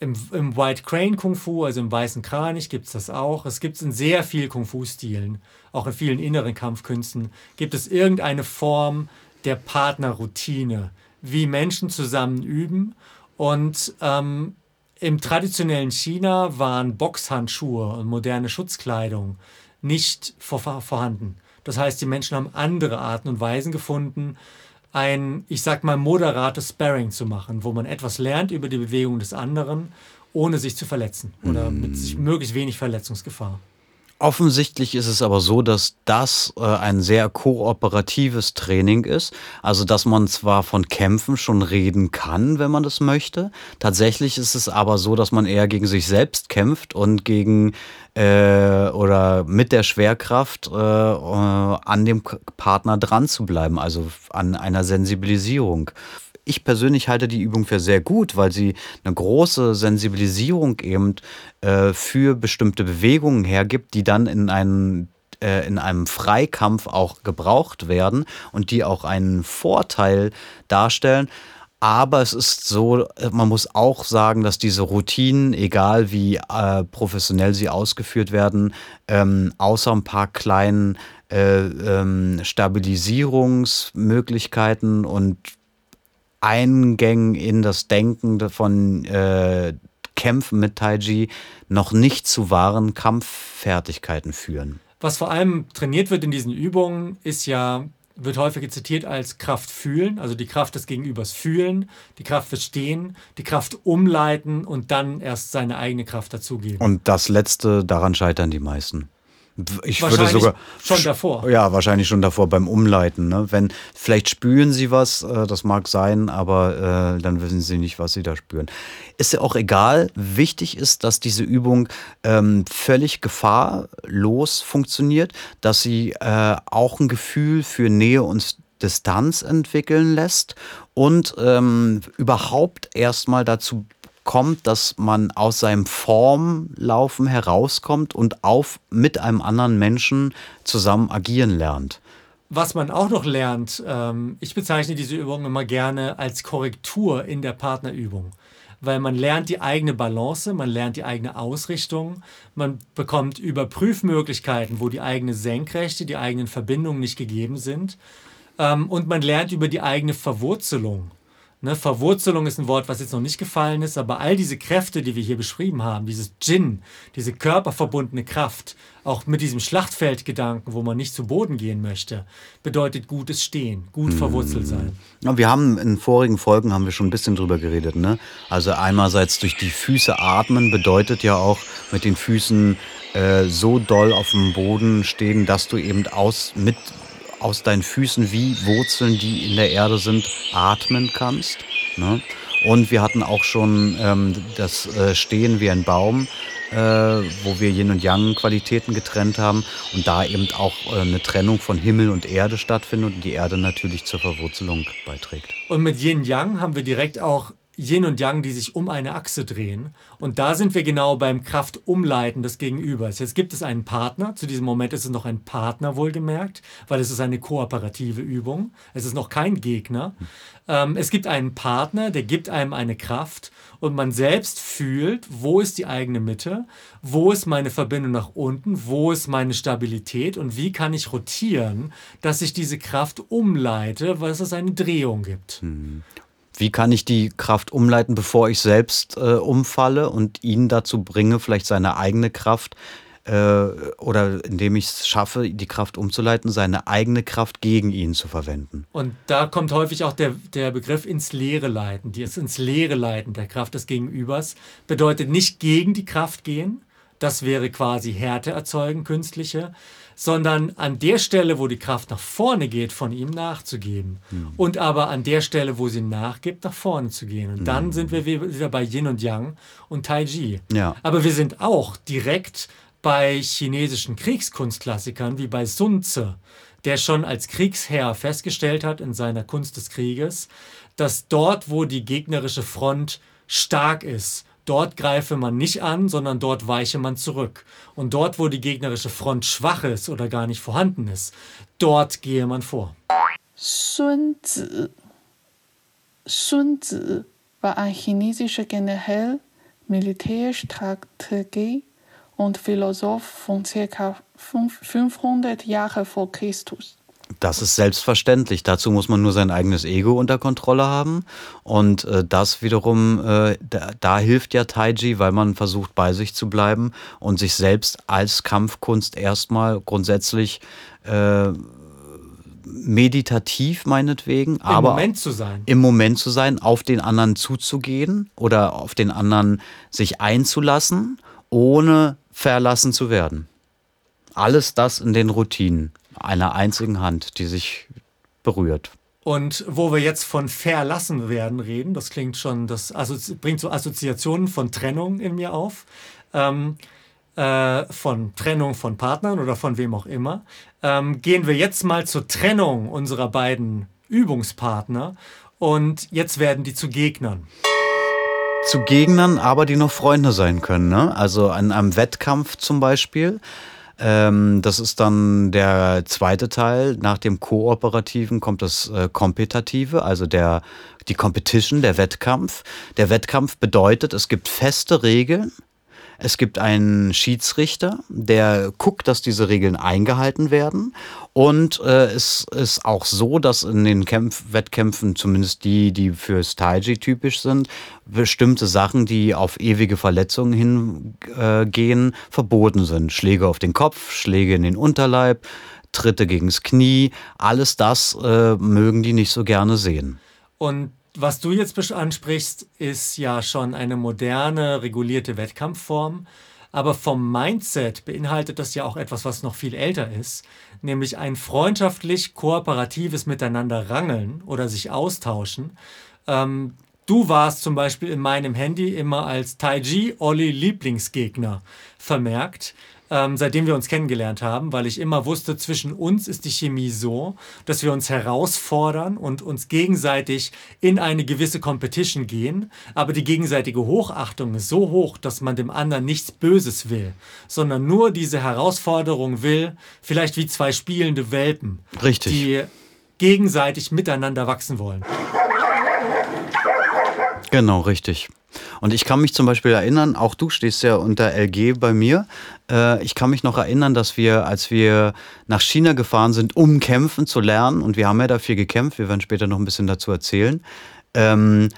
im, Im White Crane Kung Fu, also im weißen Kranich, gibt es das auch. Es gibt es in sehr vielen Kung Fu Stilen, auch in vielen inneren Kampfkünsten, gibt es irgendeine Form der Partnerroutine wie Menschen zusammen üben. Und ähm, im traditionellen China waren Boxhandschuhe und moderne Schutzkleidung nicht vor, vorhanden. Das heißt, die Menschen haben andere Arten und Weisen gefunden, ein, ich sag mal, moderates Sparring zu machen, wo man etwas lernt über die Bewegung des anderen, ohne sich zu verletzen oder mit sich möglichst wenig Verletzungsgefahr. Offensichtlich ist es aber so, dass das äh, ein sehr kooperatives Training ist. Also, dass man zwar von Kämpfen schon reden kann, wenn man das möchte. Tatsächlich ist es aber so, dass man eher gegen sich selbst kämpft und gegen äh, oder mit der Schwerkraft äh, äh an dem Partner dran zu bleiben, also an einer Sensibilisierung ich persönlich halte die Übung für sehr gut, weil sie eine große Sensibilisierung eben äh, für bestimmte Bewegungen hergibt, die dann in einen äh, in einem Freikampf auch gebraucht werden und die auch einen Vorteil darstellen. Aber es ist so, man muss auch sagen, dass diese Routinen, egal wie äh, professionell sie ausgeführt werden, ähm, außer ein paar kleinen äh, ähm, Stabilisierungsmöglichkeiten und Eingängen in das Denken von äh, Kämpfen mit Taiji noch nicht zu wahren Kampffertigkeiten führen. Was vor allem trainiert wird in diesen Übungen, ist ja wird häufig zitiert als Kraft fühlen, also die Kraft des Gegenübers fühlen, die Kraft verstehen, die Kraft umleiten und dann erst seine eigene Kraft dazugeben. Und das Letzte, daran scheitern die meisten. Ich würde sogar schon davor. Ja, wahrscheinlich schon davor beim Umleiten. Ne? Wenn vielleicht spüren sie was, äh, das mag sein, aber äh, dann wissen sie nicht, was sie da spüren. Ist ja auch egal. Wichtig ist, dass diese Übung ähm, völlig gefahrlos funktioniert, dass sie äh, auch ein Gefühl für Nähe und Distanz entwickeln lässt und ähm, überhaupt erstmal dazu kommt, dass man aus seinem Formlaufen herauskommt und auf mit einem anderen Menschen zusammen agieren lernt. Was man auch noch lernt, ähm, ich bezeichne diese Übung immer gerne als Korrektur in der Partnerübung weil man lernt die eigene Balance, man lernt die eigene Ausrichtung, man bekommt Überprüfmöglichkeiten, wo die eigene Senkrechte, die eigenen Verbindungen nicht gegeben sind ähm, und man lernt über die eigene Verwurzelung. Ne, Verwurzelung ist ein Wort, was jetzt noch nicht gefallen ist, aber all diese Kräfte, die wir hier beschrieben haben, dieses Djinn, diese körperverbundene Kraft, auch mit diesem Schlachtfeldgedanken, wo man nicht zu Boden gehen möchte, bedeutet gutes Stehen, gut verwurzelt sein. Ja, wir haben in vorigen Folgen haben wir schon ein bisschen drüber geredet. Ne? Also einerseits durch die Füße atmen bedeutet ja auch mit den Füßen äh, so doll auf dem Boden stehen, dass du eben aus mit aus deinen Füßen wie Wurzeln, die in der Erde sind, atmen kannst. Ne? Und wir hatten auch schon ähm, das äh, Stehen wie ein Baum, äh, wo wir Yin und Yang Qualitäten getrennt haben und da eben auch äh, eine Trennung von Himmel und Erde stattfindet und die Erde natürlich zur Verwurzelung beiträgt. Und mit Yin Yang haben wir direkt auch Yin und Yang, die sich um eine Achse drehen. Und da sind wir genau beim Kraftumleiten des Gegenübers. Jetzt gibt es einen Partner. Zu diesem Moment ist es noch ein Partner wohlgemerkt, weil es ist eine kooperative Übung. Es ist noch kein Gegner. Ähm, es gibt einen Partner, der gibt einem eine Kraft und man selbst fühlt, wo ist die eigene Mitte, wo ist meine Verbindung nach unten, wo ist meine Stabilität und wie kann ich rotieren, dass ich diese Kraft umleite, weil es eine Drehung gibt. Mhm. Wie kann ich die Kraft umleiten, bevor ich selbst äh, umfalle und ihn dazu bringe, vielleicht seine eigene Kraft äh, oder indem ich es schaffe, die Kraft umzuleiten, seine eigene Kraft gegen ihn zu verwenden? Und da kommt häufig auch der, der Begriff ins Leere leiten. Das ins Leere leiten der Kraft des Gegenübers bedeutet nicht gegen die Kraft gehen. Das wäre quasi Härte erzeugen, künstliche, sondern an der Stelle, wo die Kraft nach vorne geht, von ihm nachzugeben. Mhm. Und aber an der Stelle, wo sie nachgibt, nach vorne zu gehen. Und mhm. dann sind wir wieder bei Yin und Yang und Tai Chi. Ja. Aber wir sind auch direkt bei chinesischen Kriegskunstklassikern wie bei Sun Tzu, der schon als Kriegsherr festgestellt hat in seiner Kunst des Krieges, dass dort, wo die gegnerische Front stark ist, Dort greife man nicht an, sondern dort weiche man zurück. Und dort, wo die gegnerische Front schwach ist oder gar nicht vorhanden ist, dort gehe man vor. Sun Tzu. Sun Tzu war ein chinesischer General, Militärstrategie und Philosoph von ca. 500 Jahren vor Christus. Das ist selbstverständlich. Dazu muss man nur sein eigenes Ego unter Kontrolle haben. Und äh, das wiederum, äh, da, da, hilft ja Taiji, weil man versucht, bei sich zu bleiben und sich selbst als Kampfkunst erstmal grundsätzlich äh, meditativ meinetwegen, Im aber Moment zu sein. im Moment zu sein, auf den anderen zuzugehen oder auf den anderen sich einzulassen, ohne verlassen zu werden. Alles das in den Routinen einer einzigen Hand, die sich berührt. Und wo wir jetzt von verlassen werden reden, das klingt schon, das bringt so Assoziationen von Trennung in mir auf. Ähm, äh, von Trennung von Partnern oder von wem auch immer. Ähm, gehen wir jetzt mal zur Trennung unserer beiden Übungspartner und jetzt werden die zu Gegnern. Zu Gegnern, aber die noch Freunde sein können. Ne? Also an einem Wettkampf zum Beispiel. Ähm, das ist dann der zweite Teil. Nach dem Kooperativen kommt das äh, Kompetative, also der, die Competition, der Wettkampf. Der Wettkampf bedeutet, es gibt feste Regeln es gibt einen Schiedsrichter, der guckt, dass diese Regeln eingehalten werden. Und äh, es ist auch so, dass in den Kämpf Wettkämpfen, zumindest die, die fürs Taiji typisch sind, bestimmte Sachen, die auf ewige Verletzungen hingehen, äh, verboten sind. Schläge auf den Kopf, Schläge in den Unterleib, Tritte gegens Knie, alles das äh, mögen die nicht so gerne sehen. Und was du jetzt ansprichst, ist ja schon eine moderne, regulierte Wettkampfform. Aber vom Mindset beinhaltet das ja auch etwas, was noch viel älter ist, nämlich ein freundschaftlich kooperatives Miteinander rangeln oder sich austauschen. Ähm, du warst zum Beispiel in meinem Handy immer als Taiji Olli Lieblingsgegner vermerkt ähm, seitdem wir uns kennengelernt haben, weil ich immer wusste, zwischen uns ist die Chemie so, dass wir uns herausfordern und uns gegenseitig in eine gewisse Competition gehen. Aber die gegenseitige Hochachtung ist so hoch, dass man dem anderen nichts Böses will, sondern nur diese Herausforderung will, vielleicht wie zwei spielende Welpen, Richtig. die gegenseitig miteinander wachsen wollen. Genau, richtig. Und ich kann mich zum Beispiel erinnern, auch du stehst ja unter LG bei mir. Äh, ich kann mich noch erinnern, dass wir, als wir nach China gefahren sind, um kämpfen zu lernen, und wir haben ja dafür gekämpft, wir werden später noch ein bisschen dazu erzählen, ähm,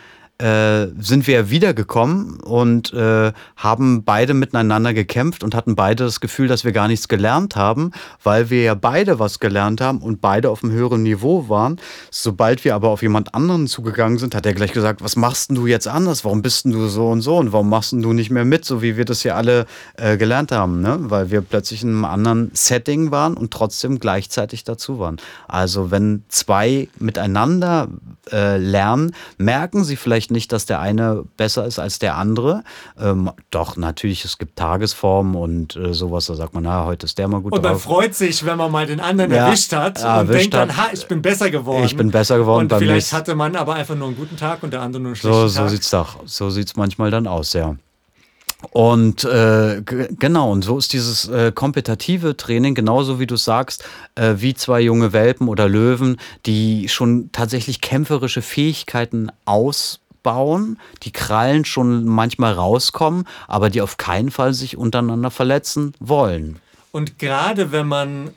äh, sind wir wiedergekommen und äh, haben beide miteinander gekämpft und hatten beide das Gefühl, dass wir gar nichts gelernt haben, weil wir ja beide was gelernt haben und beide auf einem höheren Niveau waren. Sobald wir aber auf jemand anderen zugegangen sind, hat er gleich gesagt, was machst du jetzt anders? Warum bist du so und so und warum machst du nicht mehr mit, so wie wir das ja alle äh, gelernt haben, ne? weil wir plötzlich in einem anderen Setting waren und trotzdem gleichzeitig dazu waren. Also wenn zwei miteinander äh, lernen, merken sie vielleicht heißt nicht, dass der eine besser ist als der andere. Ähm, doch, natürlich, es gibt Tagesformen und äh, sowas, da sagt man, na, heute ist der mal gut Und man drauf. freut sich, wenn man mal den anderen ja, erwischt hat ja, und erwischt denkt dann, ha, ich bin besser geworden. Ich bin besser geworden. Und vielleicht hatte man aber einfach nur einen guten Tag und der andere nur einen schlechten so, so Tag. Sieht's doch, so sieht es manchmal dann aus, ja. Und äh, genau, und so ist dieses äh, kompetitive Training, genauso wie du sagst, äh, wie zwei junge Welpen oder Löwen, die schon tatsächlich kämpferische Fähigkeiten aus bauen, die Krallen schon manchmal rauskommen, aber die auf keinen Fall sich untereinander verletzen wollen. Und gerade wenn man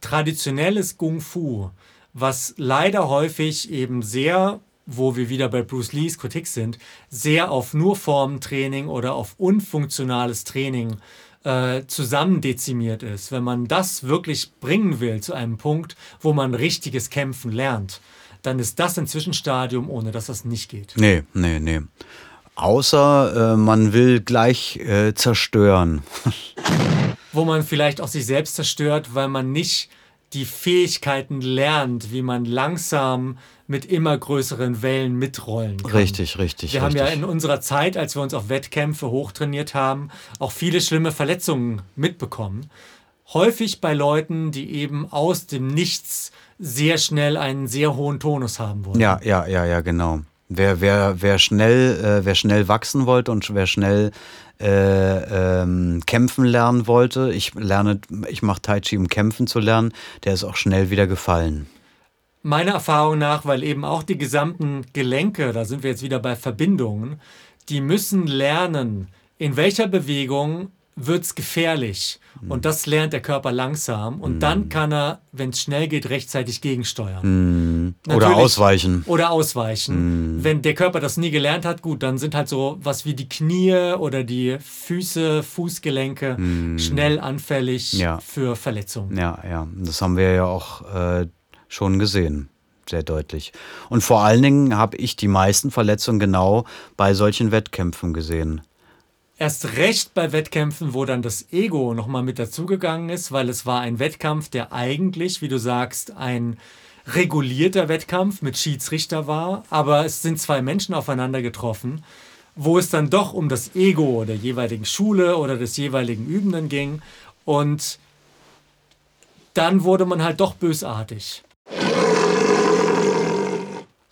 traditionelles Kung Fu, was leider häufig eben sehr, wo wir wieder bei Bruce Lees Kritik sind, sehr auf nur Formentraining oder auf unfunktionales Training äh, zusammen dezimiert ist, wenn man das wirklich bringen will zu einem Punkt, wo man richtiges Kämpfen lernt, dann ist das ein Zwischenstadium, ohne dass das nicht geht. Nee, nee, nee. Außer äh, man will gleich äh, zerstören. Wo man vielleicht auch sich selbst zerstört, weil man nicht die Fähigkeiten lernt, wie man langsam mit immer größeren Wellen mitrollen kann. Richtig, richtig. Wir richtig. haben ja in unserer Zeit, als wir uns auf Wettkämpfe hochtrainiert haben, auch viele schlimme Verletzungen mitbekommen. Häufig bei Leuten, die eben aus dem Nichts sehr schnell einen sehr hohen Tonus haben wollen. Ja, ja, ja, ja, genau. Wer, wer, wer, schnell, äh, wer schnell wachsen wollte und wer schnell äh, ähm, kämpfen lernen wollte, ich lerne, ich mache Tai Chi, um kämpfen zu lernen, der ist auch schnell wieder gefallen. Meiner Erfahrung nach, weil eben auch die gesamten Gelenke, da sind wir jetzt wieder bei Verbindungen, die müssen lernen, in welcher Bewegung wird es gefährlich. Und das lernt der Körper langsam. Und mm. dann kann er, wenn es schnell geht, rechtzeitig gegensteuern. Mm. Oder ausweichen. Oder ausweichen. Mm. Wenn der Körper das nie gelernt hat, gut, dann sind halt so was wie die Knie oder die Füße, Fußgelenke schnell anfällig ja. für Verletzungen. Ja, ja. Das haben wir ja auch äh, schon gesehen sehr deutlich. Und vor allen Dingen habe ich die meisten Verletzungen genau bei solchen Wettkämpfen gesehen. Erst recht bei Wettkämpfen, wo dann das Ego nochmal mit dazugegangen ist, weil es war ein Wettkampf, der eigentlich, wie du sagst, ein regulierter Wettkampf mit Schiedsrichter war, aber es sind zwei Menschen aufeinander getroffen, wo es dann doch um das Ego der jeweiligen Schule oder des jeweiligen Übenden ging und dann wurde man halt doch bösartig.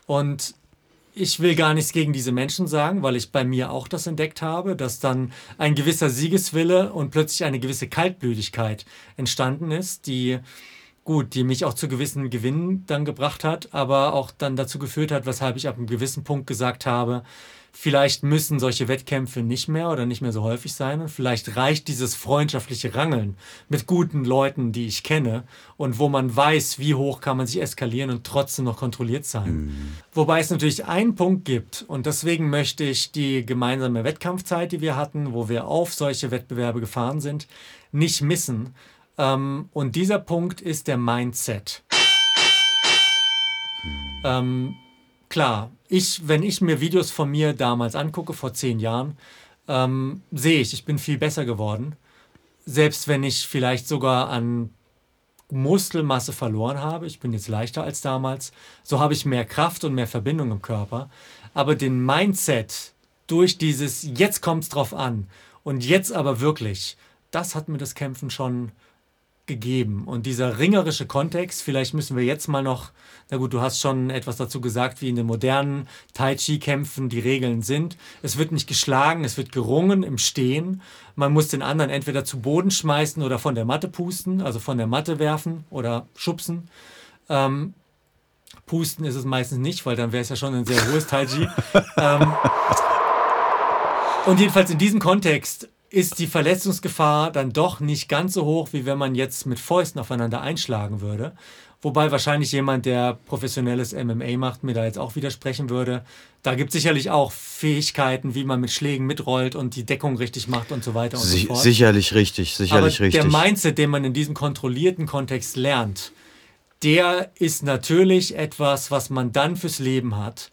Und ich will gar nichts gegen diese Menschen sagen, weil ich bei mir auch das entdeckt habe, dass dann ein gewisser Siegeswille und plötzlich eine gewisse Kaltblütigkeit entstanden ist, die gut, die mich auch zu gewissen Gewinnen dann gebracht hat, aber auch dann dazu geführt hat, weshalb ich ab einem gewissen Punkt gesagt habe, vielleicht müssen solche Wettkämpfe nicht mehr oder nicht mehr so häufig sein und vielleicht reicht dieses freundschaftliche Rangeln mit guten Leuten, die ich kenne und wo man weiß, wie hoch kann man sich eskalieren und trotzdem noch kontrolliert sein. Mhm. Wobei es natürlich einen Punkt gibt und deswegen möchte ich die gemeinsame Wettkampfzeit, die wir hatten, wo wir auf solche Wettbewerbe gefahren sind, nicht missen, ähm, und dieser Punkt ist der Mindset. Ähm, klar, ich, wenn ich mir Videos von mir damals angucke, vor zehn Jahren, ähm, sehe ich, ich bin viel besser geworden. Selbst wenn ich vielleicht sogar an Muskelmasse verloren habe, ich bin jetzt leichter als damals, so habe ich mehr Kraft und mehr Verbindung im Körper. Aber den Mindset durch dieses Jetzt kommt es drauf an und jetzt aber wirklich, das hat mir das Kämpfen schon gegeben. Und dieser ringerische Kontext, vielleicht müssen wir jetzt mal noch, na gut, du hast schon etwas dazu gesagt, wie in den modernen Tai Chi-Kämpfen die Regeln sind. Es wird nicht geschlagen, es wird gerungen im Stehen. Man muss den anderen entweder zu Boden schmeißen oder von der Matte pusten, also von der Matte werfen oder schubsen. Ähm, pusten ist es meistens nicht, weil dann wäre es ja schon ein sehr hohes Tai Chi. ähm, und jedenfalls in diesem Kontext ist die Verletzungsgefahr dann doch nicht ganz so hoch, wie wenn man jetzt mit Fäusten aufeinander einschlagen würde. Wobei wahrscheinlich jemand, der professionelles MMA macht, mir da jetzt auch widersprechen würde. Da gibt es sicherlich auch Fähigkeiten, wie man mit Schlägen mitrollt und die Deckung richtig macht und so weiter und si so fort. Sicherlich richtig, sicherlich Aber richtig. Der Mindset, den man in diesem kontrollierten Kontext lernt, der ist natürlich etwas, was man dann fürs Leben hat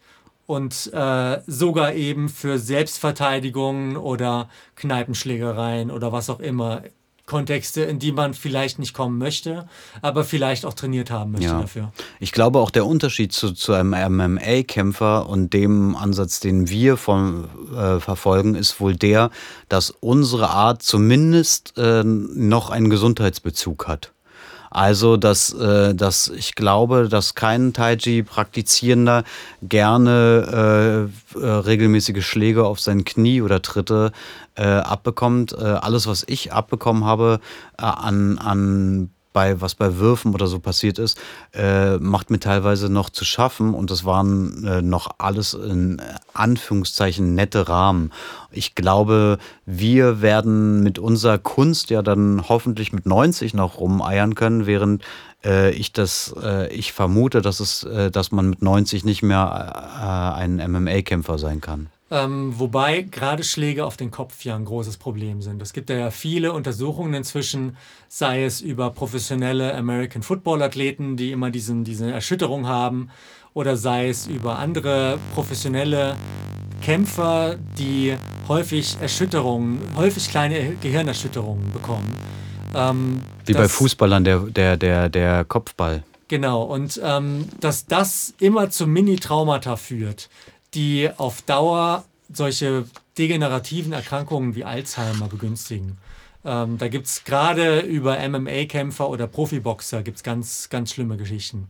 und äh, sogar eben für Selbstverteidigung oder Kneipenschlägereien oder was auch immer. Kontexte, in die man vielleicht nicht kommen möchte, aber vielleicht auch trainiert haben möchte ja. dafür. Ich glaube auch der Unterschied zu, zu einem MMA-Kämpfer und dem Ansatz, den wir von, äh, verfolgen, ist wohl der, dass unsere Art zumindest äh, noch einen Gesundheitsbezug hat. Also, dass, äh, dass ich glaube, dass kein Taiji-Praktizierender gerne äh, äh, regelmäßige Schläge auf sein Knie oder Tritte äh, abbekommt. Äh, alles, was ich abbekommen habe äh, an, an bei was bei Würfen oder so passiert ist, äh, macht mir teilweise noch zu schaffen und das waren äh, noch alles in Anführungszeichen nette Rahmen. Ich glaube, wir werden mit unserer Kunst ja dann hoffentlich mit 90 noch rumeiern können, während äh, ich das, äh, ich vermute, dass es, äh, dass man mit 90 nicht mehr äh, ein MMA-Kämpfer sein kann. Ähm, wobei gerade Schläge auf den Kopf ja ein großes Problem sind. Es gibt ja viele Untersuchungen inzwischen, sei es über professionelle American Football-Athleten, die immer diesen, diese Erschütterung haben, oder sei es über andere professionelle Kämpfer, die häufig Erschütterungen, häufig kleine Gehirnerschütterungen bekommen. Ähm, Wie bei Fußballern der, der, der, der Kopfball. Genau, und ähm, dass das immer zu Mini-Traumata führt, die auf Dauer solche degenerativen Erkrankungen wie Alzheimer begünstigen. Ähm, da gibt es gerade über MMA-Kämpfer oder Profiboxer gibt's ganz, ganz schlimme Geschichten.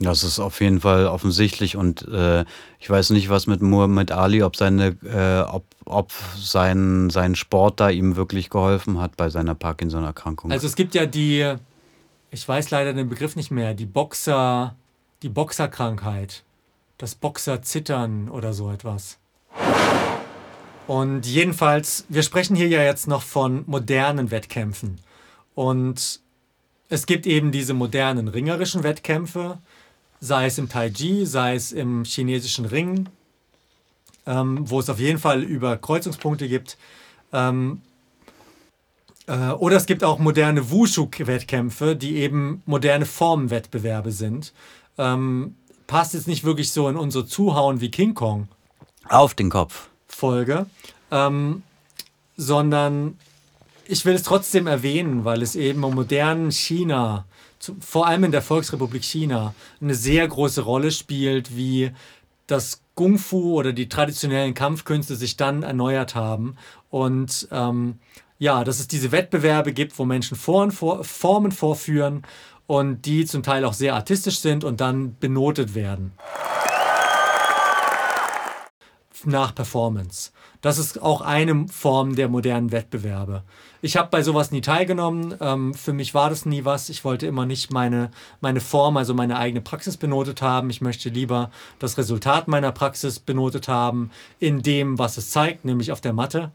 Das ist auf jeden Fall offensichtlich und äh, ich weiß nicht, was mit Muhammad Ali, ob seine, äh, ob, ob sein, sein Sport da ihm wirklich geholfen hat bei seiner Parkinson-Erkrankung. Also es gibt ja die, ich weiß leider den Begriff nicht mehr, die Boxer, die Boxerkrankheit das Boxerzittern oder so etwas. Und jedenfalls, wir sprechen hier ja jetzt noch von modernen Wettkämpfen. Und es gibt eben diese modernen ringerischen Wettkämpfe, sei es im Tai Chi, sei es im chinesischen Ring, ähm, wo es auf jeden Fall über Kreuzungspunkte gibt. Ähm, äh, oder es gibt auch moderne Wushu-Wettkämpfe, die eben moderne Formenwettbewerbe sind. Ähm, passt jetzt nicht wirklich so in unsere Zuhauen wie King Kong. Auf den Kopf. Folge. Ähm, sondern ich will es trotzdem erwähnen, weil es eben im modernen China, vor allem in der Volksrepublik China, eine sehr große Rolle spielt, wie das Kung Fu oder die traditionellen Kampfkünste sich dann erneuert haben. Und ähm, ja, dass es diese Wettbewerbe gibt, wo Menschen Formen vorführen und die zum Teil auch sehr artistisch sind und dann benotet werden. nach Performance. Das ist auch eine Form der modernen Wettbewerbe. Ich habe bei sowas nie teilgenommen. Ähm, für mich war das nie was. Ich wollte immer nicht meine, meine Form, also meine eigene Praxis benotet haben. Ich möchte lieber das Resultat meiner Praxis benotet haben in dem, was es zeigt, nämlich auf der Matte.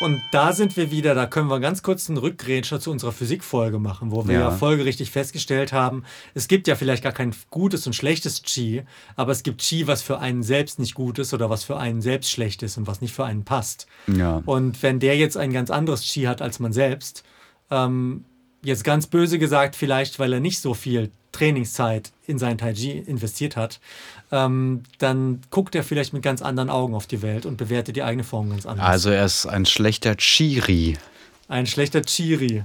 Und da sind wir wieder, da können wir ganz kurz einen Rückgrätscher zu unserer Physikfolge machen, wo wir ja. ja folgerichtig festgestellt haben, es gibt ja vielleicht gar kein gutes und schlechtes Qi, aber es gibt Qi, was für einen selbst nicht gut ist oder was für einen selbst schlecht ist und was nicht für einen passt. Ja. Und wenn der jetzt ein ganz anderes Qi hat als man selbst, ähm, jetzt ganz böse gesagt, vielleicht weil er nicht so viel Trainingszeit in sein Tai Chi investiert hat, ähm, dann guckt er vielleicht mit ganz anderen Augen auf die Welt und bewertet die eigene Form ganz anders. Also er ist ein schlechter Chiri. Ein schlechter Chiri.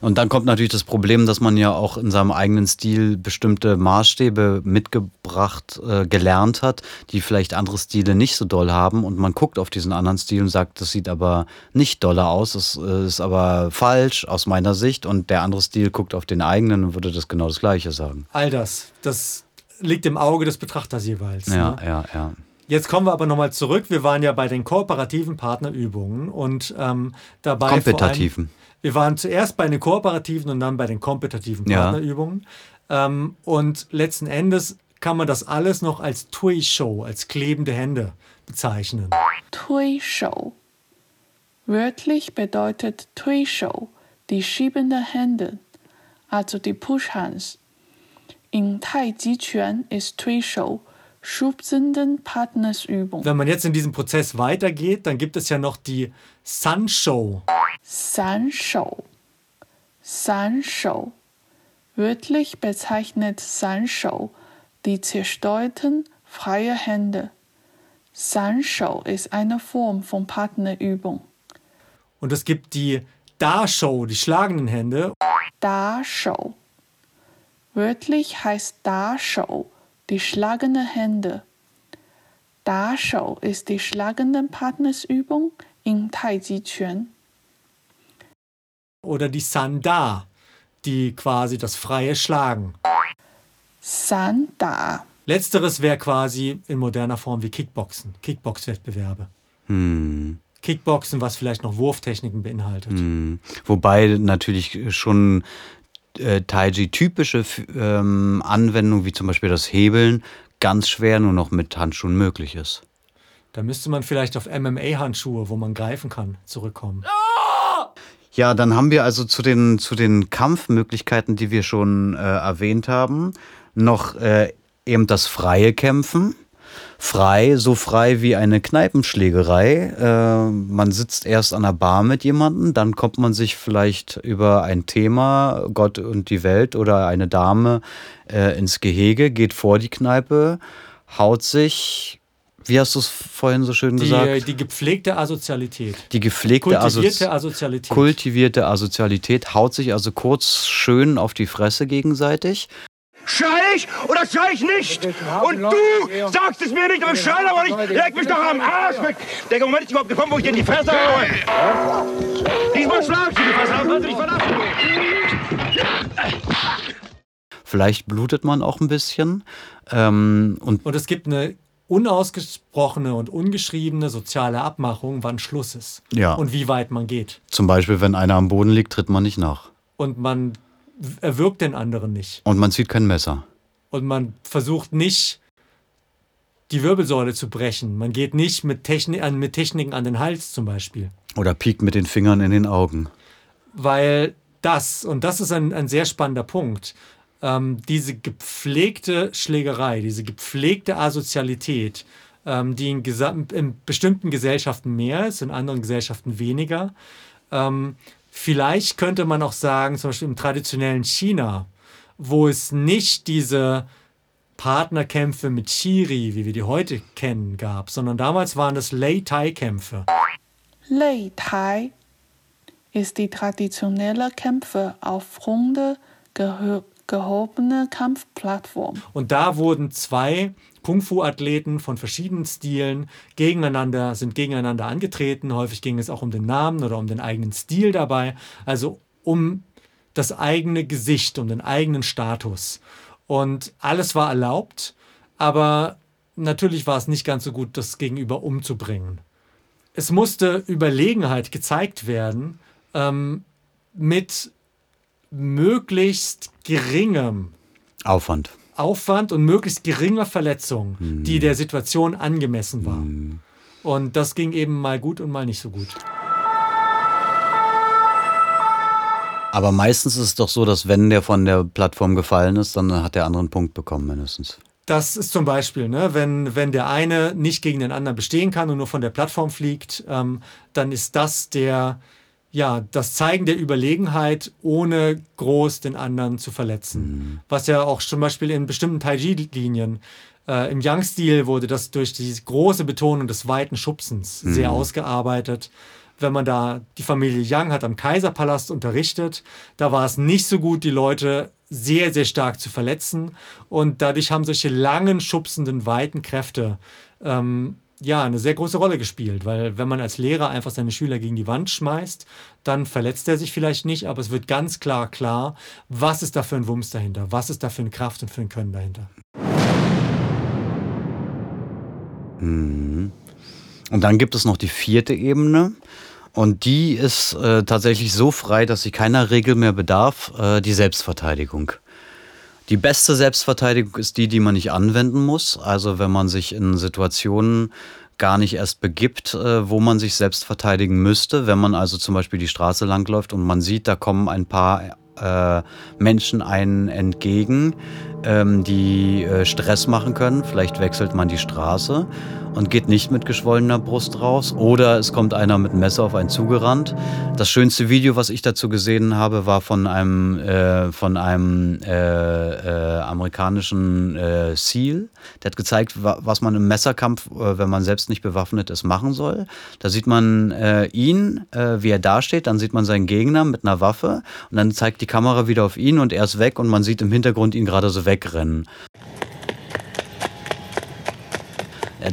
Und dann kommt natürlich das Problem, dass man ja auch in seinem eigenen Stil bestimmte Maßstäbe mitgebracht, äh, gelernt hat, die vielleicht andere Stile nicht so doll haben. Und man guckt auf diesen anderen Stil und sagt, das sieht aber nicht doller aus, das äh, ist aber falsch aus meiner Sicht. Und der andere Stil guckt auf den eigenen und würde das genau das Gleiche sagen. All das, das liegt im Auge des Betrachters jeweils. Ja, ne? ja, ja. Jetzt kommen wir aber nochmal zurück. Wir waren ja bei den kooperativen Partnerübungen und ähm, dabei. Kompetitiven. wir waren zuerst bei den kooperativen und dann bei den kompetitiven Partnerübungen. Ja. Ähm, und letzten Endes kann man das alles noch als Tui-Show, als klebende Hände bezeichnen. Tui-Show. Wörtlich bedeutet Tui-Show die schiebende Hände, also die Push-Hands. In Tai Chi Quan ist Tui Shou schubsenden Partnersübung. Wenn man jetzt in diesem Prozess weitergeht, dann gibt es ja noch die San Shou. San Shou. San Shou. Wörtlich bezeichnet San Shou die zerstreuten freie Hände. San Shou ist eine Form von Partnerübung. Und es gibt die Da Shou, die schlagenden Hände. Da Shou. Wörtlich heißt Da-Shou die schlagende Hände. Da-Shou ist die schlagende Partnersübung in Tai Chi Quan. Oder die San-Da, die quasi das freie Schlagen. San-Da. Letzteres wäre quasi in moderner Form wie Kickboxen, Kickbox-Wettbewerbe. Hm. Kickboxen, was vielleicht noch Wurftechniken beinhaltet. Hm. Wobei natürlich schon äh, Taiji-typische ähm, Anwendung, wie zum Beispiel das Hebeln, ganz schwer nur noch mit Handschuhen möglich ist. Da müsste man vielleicht auf MMA-Handschuhe, wo man greifen kann, zurückkommen. Ja, dann haben wir also zu den, zu den Kampfmöglichkeiten, die wir schon äh, erwähnt haben, noch äh, eben das freie Kämpfen frei, so frei wie eine Kneipenschlägerei. Äh, man sitzt erst an der Bar mit jemandem, dann kommt man sich vielleicht über ein Thema, Gott und die Welt oder eine Dame äh, ins Gehege, geht vor die Kneipe, haut sich wie hast du es vorhin so schön die, gesagt? Die gepflegte Asozialität. Die gepflegte kultivierte Asozi Asozialität. Kultivierte Asozialität haut sich also kurz schön auf die Fresse gegenseitig. Schrei ich oder schrei ich nicht? Und du sagst es mir nicht, aber schrei aber nicht. Leg mich doch am Arsch weg. Der Moment ist überhaupt gekommen, wo ich dir in die Fresse haue. Diesmal schlag ich dir die Fresse, aber du dich verlassen. Vielleicht blutet man auch ein bisschen. Ähm, und, und es gibt eine unausgesprochene und ungeschriebene soziale Abmachung, wann Schluss ist. Ja. Und wie weit man geht. Zum Beispiel, wenn einer am Boden liegt, tritt man nicht nach. Und man erwürgt den anderen nicht. Und man zieht kein Messer. Und man versucht nicht, die Wirbelsäule zu brechen. Man geht nicht mit, Techni mit Techniken an den Hals zum Beispiel. Oder piekt mit den Fingern in den Augen. Weil das, und das ist ein, ein sehr spannender Punkt, ähm, diese gepflegte Schlägerei, diese gepflegte Asozialität, ähm, die in, in, bestimmten Gesellschaften mehr ist, in anderen Gesellschaften weniger, ähm, Vielleicht könnte man auch sagen, zum Beispiel im traditionellen China, wo es nicht diese Partnerkämpfe mit Chiri, wie wir die heute kennen, gab, sondern damals waren das Lei-Tai-Kämpfe. Lei-Tai ist die traditionelle Kämpfe auf runde, gehobene Kampfplattform. Und da wurden zwei Kung-Fu-Athleten von verschiedenen Stilen gegeneinander, sind gegeneinander angetreten. Häufig ging es auch um den Namen oder um den eigenen Stil dabei. Also um das eigene Gesicht, um den eigenen Status. Und alles war erlaubt, aber natürlich war es nicht ganz so gut, das Gegenüber umzubringen. Es musste Überlegenheit gezeigt werden ähm, mit möglichst geringem Aufwand. Aufwand und möglichst geringer Verletzung, Mhm. die der Situation angemessen war. Und das ging eben mal gut und mal nicht so gut. Aber meistens ist es doch so, dass wenn der von der Plattform gefallen ist, dann hat der andere einen Punkt bekommen mindestens. Das ist zum Beispiel, ne, wenn, wenn der eine nicht gegen den anderen bestehen kann und nur von der Plattform fliegt, ähm, dann ist das der, ja, das Zeigen der Überlegenheit, ohne groß den anderen zu verletzen. Was ja auch zum Beispiel in bestimmten Tai-Chi-Linien äh, im Yang-Stil wurde das durch die große Betonung des weiten Schubsens sehr ausgearbeitet. Wenn man da die Familie Yang hat am Kaiserpalast unterrichtet, da war es nicht so gut, die Leute sehr, sehr stark zu verletzen. Und dadurch haben solche langen, schubsenden, weiten Kräfte ähm, ja eine sehr große Rolle gespielt. Weil wenn man als Lehrer einfach seine Schüler gegen die Wand schmeißt, dann verletzt er sich vielleicht nicht, aber es wird ganz klar klar, was ist da für ein Wumms dahinter, was ist da für eine Kraft und für ein Können dahinter. Und dann gibt es noch die vierte Ebene. Und die ist äh, tatsächlich so frei, dass sie keiner Regel mehr bedarf, äh, die Selbstverteidigung. Die beste Selbstverteidigung ist die, die man nicht anwenden muss. Also wenn man sich in Situationen gar nicht erst begibt, äh, wo man sich selbst verteidigen müsste. Wenn man also zum Beispiel die Straße langläuft und man sieht, da kommen ein paar äh, Menschen einen entgegen, ähm, die äh, Stress machen können. Vielleicht wechselt man die Straße und geht nicht mit geschwollener Brust raus. Oder es kommt einer mit einem Messer auf einen zugerannt. Das schönste Video, was ich dazu gesehen habe, war von einem, äh, von einem äh, äh, amerikanischen äh, SEAL. Der hat gezeigt, wa was man im Messerkampf, äh, wenn man selbst nicht bewaffnet ist, machen soll. Da sieht man äh, ihn, äh, wie er dasteht. Dann sieht man seinen Gegner mit einer Waffe. Und dann zeigt die Kamera wieder auf ihn und er ist weg und man sieht im Hintergrund ihn gerade so wegrennen.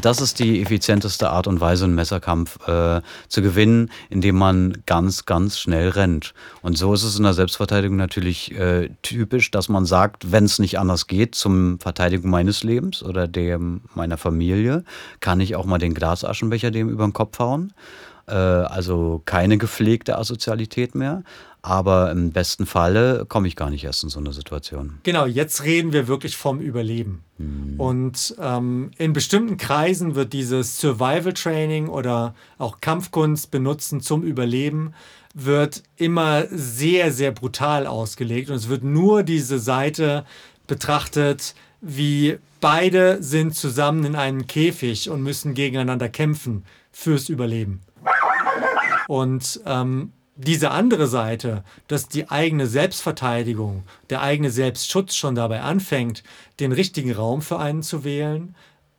Das ist die effizienteste Art und Weise, einen Messerkampf äh, zu gewinnen, indem man ganz, ganz schnell rennt. Und so ist es in der Selbstverteidigung natürlich äh, typisch, dass man sagt, wenn es nicht anders geht, zum Verteidigung meines Lebens oder dem meiner Familie, kann ich auch mal den Glasaschenbecher dem über den Kopf hauen. Äh, also keine gepflegte Asozialität mehr. Aber im besten Falle komme ich gar nicht erst in so eine Situation. Genau, jetzt reden wir wirklich vom Überleben. Und ähm, in bestimmten Kreisen wird dieses Survival Training oder auch Kampfkunst benutzen zum Überleben, wird immer sehr, sehr brutal ausgelegt. Und es wird nur diese Seite betrachtet, wie beide sind zusammen in einem Käfig und müssen gegeneinander kämpfen fürs Überleben. Und ähm, diese andere Seite, dass die eigene Selbstverteidigung, der eigene Selbstschutz schon dabei anfängt, den richtigen Raum für einen zu wählen,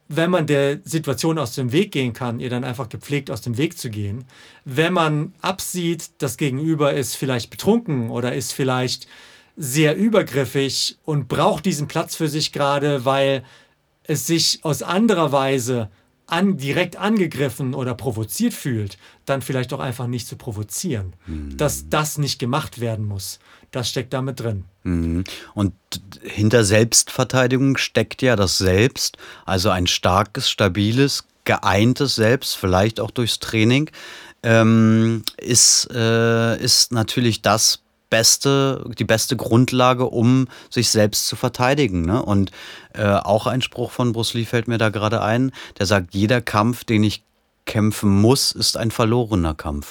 wenn man der Situation aus dem Weg gehen kann, ihr dann einfach gepflegt aus dem Weg zu gehen. Wenn man absieht, das Gegenüber ist vielleicht betrunken oder ist vielleicht sehr übergriffig und braucht diesen Platz für sich gerade, weil es sich aus anderer Weise an, direkt angegriffen oder provoziert fühlt, dann vielleicht auch einfach nicht zu provozieren. Dass das nicht gemacht werden muss. Das steckt damit drin. Mhm. Und hinter Selbstverteidigung steckt ja das Selbst, also ein starkes, stabiles, geeintes Selbst, vielleicht auch durchs Training, ähm, ist, äh, ist natürlich das beste, die beste Grundlage, um sich selbst zu verteidigen. Ne? Und äh, auch ein Spruch von Bruce Lee fällt mir da gerade ein, der sagt, jeder Kampf, den ich kämpfen muss, ist ein verlorener Kampf.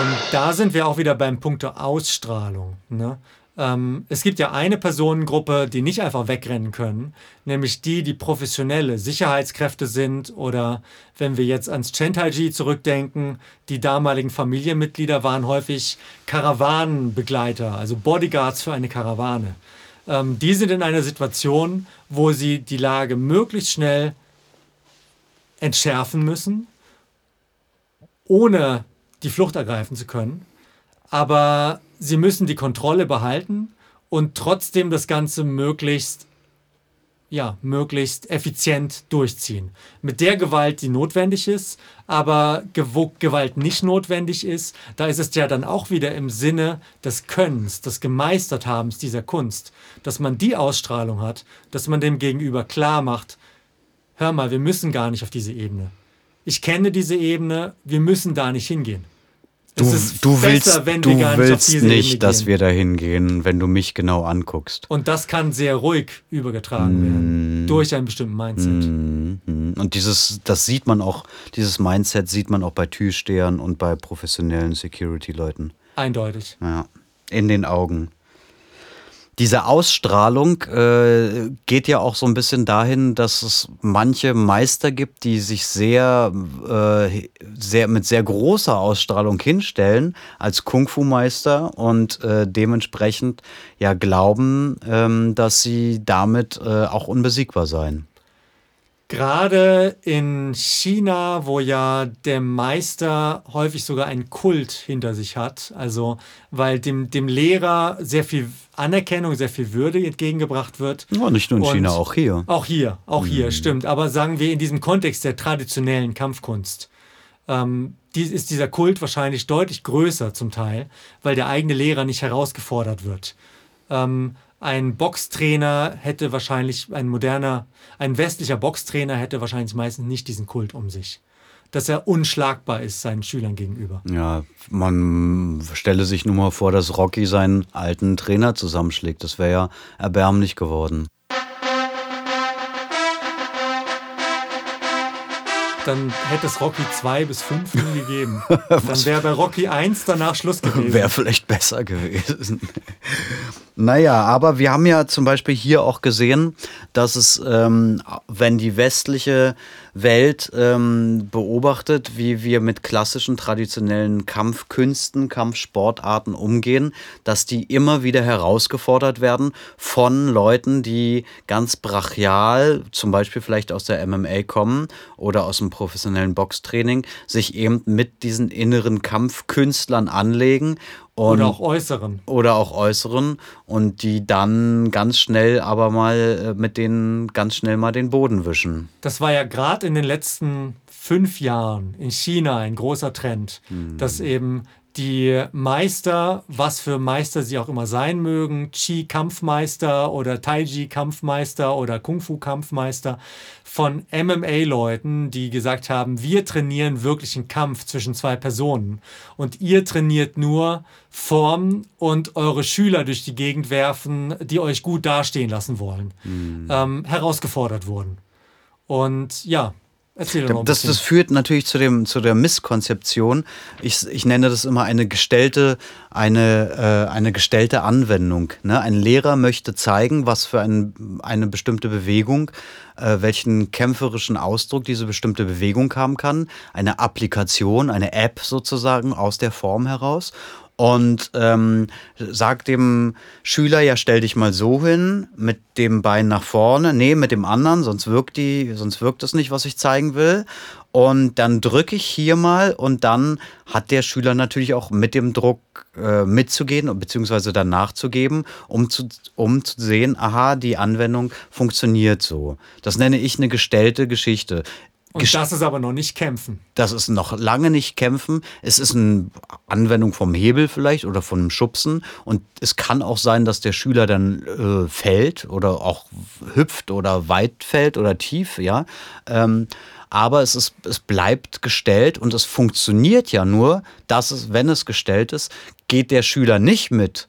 Und da sind wir auch wieder beim Punkt der Ausstrahlung. Ne? Ähm, es gibt ja eine Personengruppe, die nicht einfach wegrennen können, nämlich die, die professionelle Sicherheitskräfte sind oder wenn wir jetzt ans Chentai-Ji zurückdenken, die damaligen Familienmitglieder waren häufig Karawanenbegleiter, also Bodyguards für eine Karawane. Ähm, die sind in einer Situation, wo sie die Lage möglichst schnell entschärfen müssen, ohne die Flucht ergreifen zu können. Aber sie müssen die Kontrolle behalten und trotzdem das Ganze möglichst, ja, möglichst effizient durchziehen. Mit der Gewalt, die notwendig ist, aber wo Gewalt nicht notwendig ist, da ist es ja dann auch wieder im Sinne des Könnens, des Gemeisterthabens dieser Kunst, dass man die Ausstrahlung hat, dass man dem Gegenüber klar macht, hör mal, wir müssen gar nicht auf diese Ebene. Ich kenne diese Ebene, wir müssen da nicht hingehen. Du, du besser, willst, wenn du nicht willst nicht, Ebene dass wir da hingehen, wenn du mich genau anguckst. Und das kann sehr ruhig übergetragen Mm. werden durch einen bestimmten Mindset. Mhm. Und dieses, das sieht man auch, dieses Mindset sieht man auch bei Türstehern und bei professionellen Security-Leuten. Eindeutig. Ja, in den Augen. Diese Ausstrahlung äh, geht ja auch so ein bisschen dahin, dass es manche Meister gibt, die sich sehr, äh, sehr mit sehr großer Ausstrahlung hinstellen als Kung-Fu-Meister und äh, dementsprechend ja glauben, ähm, dass sie damit äh, auch unbesiegbar seien. Gerade in China, wo ja der Meister häufig sogar einen Kult hinter sich hat, also weil dem, dem Lehrer sehr viel Anerkennung, sehr viel Würde entgegengebracht wird. Ja, nicht nur in Und China, auch hier. Auch hier, auch hier, stimmt. Aber sagen wir in diesem Kontext der traditionellen Kampfkunst, ähm, die, ist dieser Kult wahrscheinlich deutlich größer zum Teil, weil der eigene Lehrer nicht herausgefordert wird. Ähm, ein Boxtrainer hätte wahrscheinlich, ein moderner, ein westlicher Boxtrainer hätte wahrscheinlich meistens nicht diesen Kult um sich. Dass er unschlagbar ist seinen Schülern gegenüber. Ja, man stelle sich nur mal vor, dass Rocky seinen alten Trainer zusammenschlägt. Das wäre ja erbärmlich geworden. Dann hätte es Rocky 2 bis 5 nie gegeben. Dann wäre bei Rocky 1 danach Schluss gewesen. Wäre vielleicht besser gewesen. naja, aber wir haben ja zum Beispiel hier auch gesehen, dass es, ähm, wenn die westliche Welt ähm, beobachtet, wie wir mit klassischen traditionellen Kampfkünsten, Kampfsportarten umgehen, dass die immer wieder herausgefordert werden von Leuten, die ganz brachial, zum Beispiel vielleicht aus der MMA kommen oder aus dem professionellen Boxtraining, sich eben mit diesen inneren Kampfkünstlern anlegen und Oder auch äußeren. oder auch äußeren und die dann ganz schnell aber mal äh, mit denen ganz schnell mal den Boden wischen. Das war ja gerade in den letzten fünf Jahren in China ein großer Trend, dass eben die Meister, was für Meister sie auch immer sein mögen, Qi-Kampfmeister oder Taiji-Kampfmeister oder Kung-Fu-Kampfmeister, von MMA-Leuten, die gesagt haben, wir trainieren wirklich einen Kampf zwischen zwei Personen. Und ihr trainiert nur Form und eure Schüler durch die Gegend werfen, die euch gut dastehen lassen wollen, ähm, herausgefordert wurden. Und ja, erzähl doch mal Das, das führt natürlich zu, dem, zu der Misskonzeption. Ich, ich nenne das immer eine gestellte, eine, äh, eine gestellte Anwendung. Ne? Ein Lehrer möchte zeigen, was für ein, eine bestimmte Bewegung, äh, welchen kämpferischen Ausdruck diese bestimmte Bewegung haben kann. Eine Applikation, eine App sozusagen aus der Form heraus. Und ähm, sagt dem Schüler, ja, stell dich mal so hin, mit dem Bein nach vorne, nee, mit dem anderen, sonst wirkt die, sonst wirkt das nicht, was ich zeigen will. Und dann drücke ich hier mal und dann hat der Schüler natürlich auch mit dem Druck äh, mitzugehen beziehungsweise dann nachzugeben, um zu, um zu sehen, aha, die Anwendung funktioniert so. Das nenne ich eine gestellte Geschichte. Und das ist aber noch nicht kämpfen. Das ist noch lange nicht kämpfen. Es ist eine Anwendung vom Hebel vielleicht oder von Schubsen. Und es kann auch sein, dass der Schüler dann äh, fällt oder auch hüpft oder weit fällt oder tief, ja. Ähm, aber es, ist, es bleibt gestellt und es funktioniert ja nur, dass es, wenn es gestellt ist, geht der Schüler nicht mit.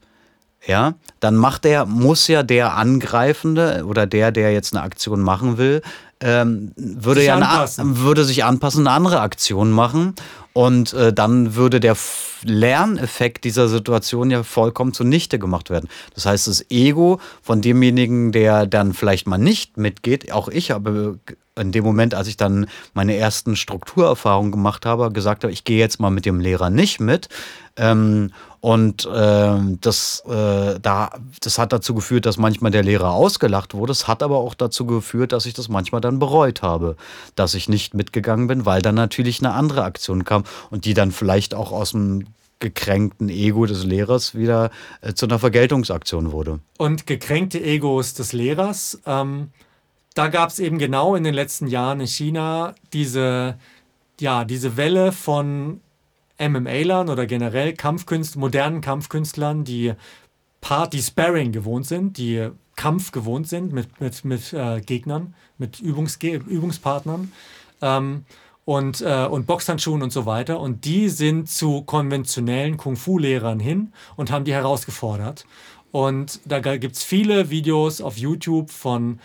Ja, dann macht der, muss ja der Angreifende oder der, der jetzt eine Aktion machen will, ähm, würde Sich ja eine, anpassen. würde sich anpassen, eine andere Aktion machen. Und äh, dann würde der Lerneffekt dieser Situation ja vollkommen zunichte gemacht werden. Das heißt, das Ego von demjenigen, der dann vielleicht mal nicht mitgeht, auch ich habe in dem Moment, als ich dann meine ersten Strukturerfahrungen gemacht habe, gesagt habe, ich gehe jetzt mal mit dem Lehrer nicht mit. Ähm, und ähm, das, äh, da, das hat dazu geführt, dass manchmal der Lehrer ausgelacht wurde. Es hat aber auch dazu geführt, dass ich das manchmal dann bereut habe, dass ich nicht mitgegangen bin, weil dann natürlich eine andere Aktion kam und die dann vielleicht auch aus dem gekränkten Ego des Lehrers wieder äh, zu einer Vergeltungsaktion wurde. Und gekränkte Egos des Lehrers. Ähm, da gab es eben genau in den letzten Jahren in China diese, ja, diese Welle von MMA-Lern oder generell Kampfkünst, modernen Kampfkünstlern, die Party Sparring gewohnt sind, die Kampf gewohnt sind mit, mit, mit äh, Gegnern, mit Übungsge Übungspartnern. Ähm, und, äh, und Boxhandschuhen und so weiter. Und die sind zu konventionellen Kung-Fu-Lehrern hin und haben die herausgefordert. Und da gibt es viele Videos auf YouTube von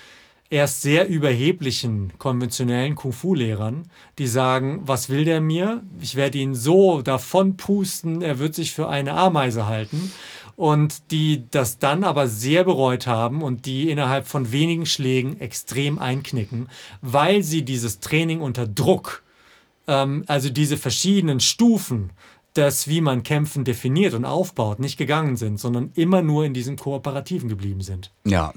erst sehr überheblichen konventionellen Kung-Fu-Lehrern, die sagen, was will der mir? Ich werde ihn so davon pusten, er wird sich für eine Ameise halten. Und die das dann aber sehr bereut haben und die innerhalb von wenigen Schlägen extrem einknicken, weil sie dieses Training unter Druck ähm, also diese verschiedenen Stufen des, wie man Kämpfen definiert und aufbaut, nicht gegangen sind, sondern immer nur in diesem Kooperativen geblieben sind. Ja.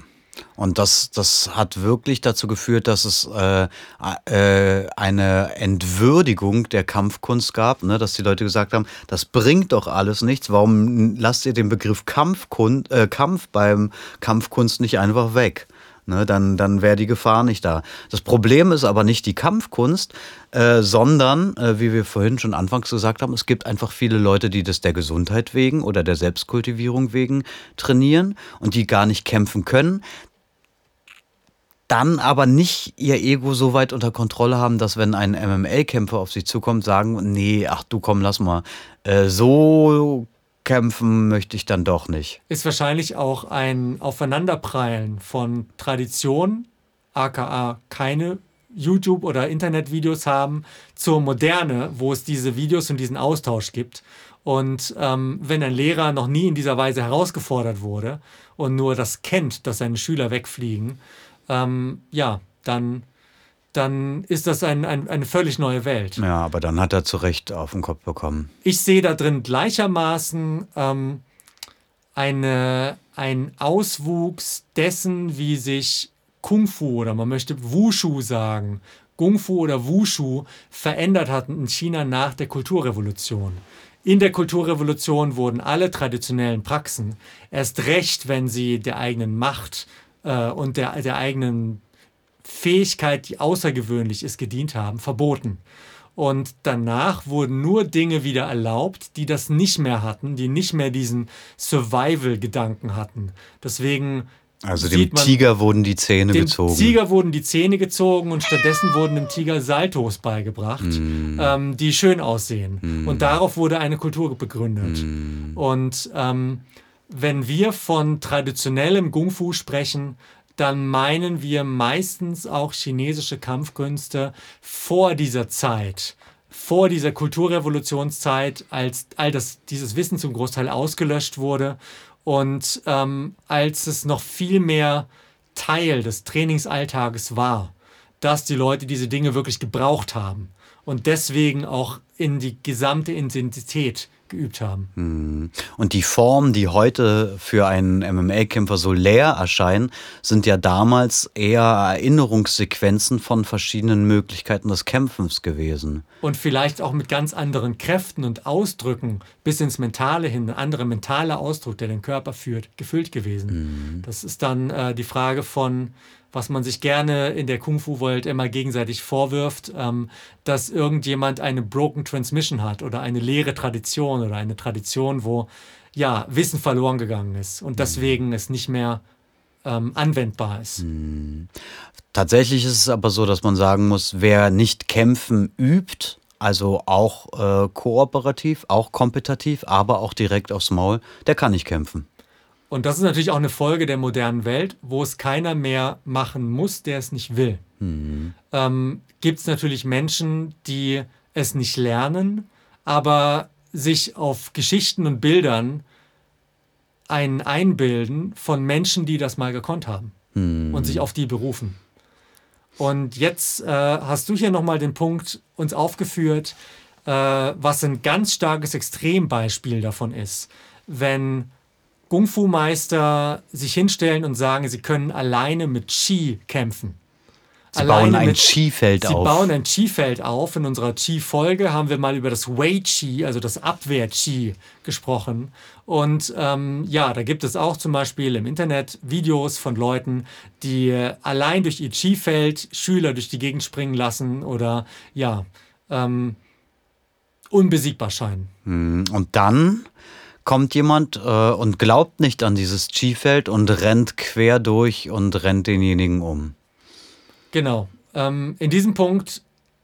Und das, das hat wirklich dazu geführt, dass es äh, äh, eine Entwürdigung der Kampfkunst gab, ne? dass die Leute gesagt haben, das bringt doch alles nichts. Warum lasst ihr den Begriff Kampfkun äh, Kampf beim Kampfkunst nicht einfach weg? Ne, dann dann wäre die Gefahr nicht da. Das Problem ist aber nicht die Kampfkunst, äh, sondern, äh, wie wir vorhin schon anfangs gesagt haben, es gibt einfach viele Leute, die das der Gesundheit wegen oder der Selbstkultivierung wegen trainieren und die gar nicht kämpfen können. Dann aber nicht ihr Ego so weit unter Kontrolle haben, dass wenn ein MMA-Kämpfer auf sie zukommt, sagen, nee, ach du komm, lass mal. Äh, so kämpfen möchte ich dann doch nicht. Ist wahrscheinlich auch ein Aufeinanderprallen von Tradition, aka keine YouTube- oder Internetvideos haben, zur Moderne, wo es diese Videos und diesen Austausch gibt. Und ähm, wenn ein Lehrer noch nie in dieser Weise herausgefordert wurde und nur das kennt, dass seine Schüler wegfliegen, ähm, ja, dann dann ist das ein, ein, eine völlig neue Welt. Ja, aber dann hat er zu Recht auf den Kopf bekommen. Ich sehe da drin gleichermaßen ähm, eine, ein Auswuchs dessen, wie sich Kung Fu oder man möchte Wushu sagen, Kung Fu oder Wushu verändert hat in China nach der Kulturrevolution. In der Kulturrevolution wurden alle traditionellen Praxen, erst recht, wenn sie der eigenen Macht äh, und der, der eigenen Fähigkeit, die außergewöhnlich ist, gedient haben, verboten. Und danach wurden nur Dinge wieder erlaubt, die das nicht mehr hatten, die nicht mehr diesen Survival-Gedanken hatten. Deswegen. Also dem Tiger wurden die Zähne dem gezogen. Dem Tiger wurden die Zähne gezogen und stattdessen wurden dem Tiger Saltos beigebracht, mm. ähm, die schön aussehen. Mm. Und darauf wurde eine Kultur begründet. Mm. Und ähm, wenn wir von traditionellem Kung Fu sprechen, dann meinen wir meistens auch chinesische Kampfkünste vor dieser Zeit, vor dieser Kulturrevolutionszeit, als all das, dieses Wissen zum Großteil ausgelöscht wurde und ähm, als es noch viel mehr Teil des Trainingsalltages war, dass die Leute diese Dinge wirklich gebraucht haben und deswegen auch in die gesamte Intensität geübt haben. Hm. Und die Formen, die heute für einen MMA-Kämpfer so leer erscheinen, sind ja damals eher Erinnerungssequenzen von verschiedenen Möglichkeiten des Kämpfens gewesen. Und vielleicht auch mit ganz anderen Kräften und Ausdrücken bis ins Mentale hin, ein anderer mentaler Ausdruck, der den Körper führt, gefüllt gewesen. Mhm. Das ist dann äh, die Frage von, was man sich gerne in der Kung-Fu-Welt immer gegenseitig vorwirft, ähm, dass irgendjemand eine Broken Transmission hat oder eine leere Tradition oder eine Tradition, wo ja Wissen verloren gegangen ist und deswegen es nicht mehr ähm, anwendbar ist. Mhm. Tatsächlich ist es aber so, dass man sagen muss, wer nicht kämpfen übt, also auch äh, kooperativ, auch kompetitiv, aber auch direkt aufs Maul, der kann nicht kämpfen. Und das ist natürlich auch eine Folge der modernen Welt, wo es keiner mehr machen muss, der es nicht will. Mhm. Ähm, Gibt es natürlich Menschen, die es nicht lernen, aber sich auf Geschichten und Bildern einen einbilden von Menschen, die das mal gekonnt haben mhm. und sich auf die berufen. Und jetzt äh, hast du hier nochmal den Punkt uns aufgeführt, äh, was ein ganz starkes Extrembeispiel davon ist, wenn Kung-Fu-Meister sich hinstellen und sagen, sie können alleine mit Qi kämpfen. Sie alleine bauen ein Qi-Feld auf. Sie bauen ein Qi-Feld auf. In unserer Qi-Folge haben wir mal über das Wei-Qi, also das Abwehr-Qi, gesprochen. Und ähm, ja, da gibt es auch zum Beispiel im Internet Videos von Leuten, die allein durch ihr Qi-Feld Schüler durch die Gegend springen lassen oder ja, ähm, unbesiegbar scheinen. Hm, und dann kommt jemand äh, und glaubt nicht an dieses Chi-Feld und rennt quer durch und rennt denjenigen um. Genau. Ähm, in diesem Punkt,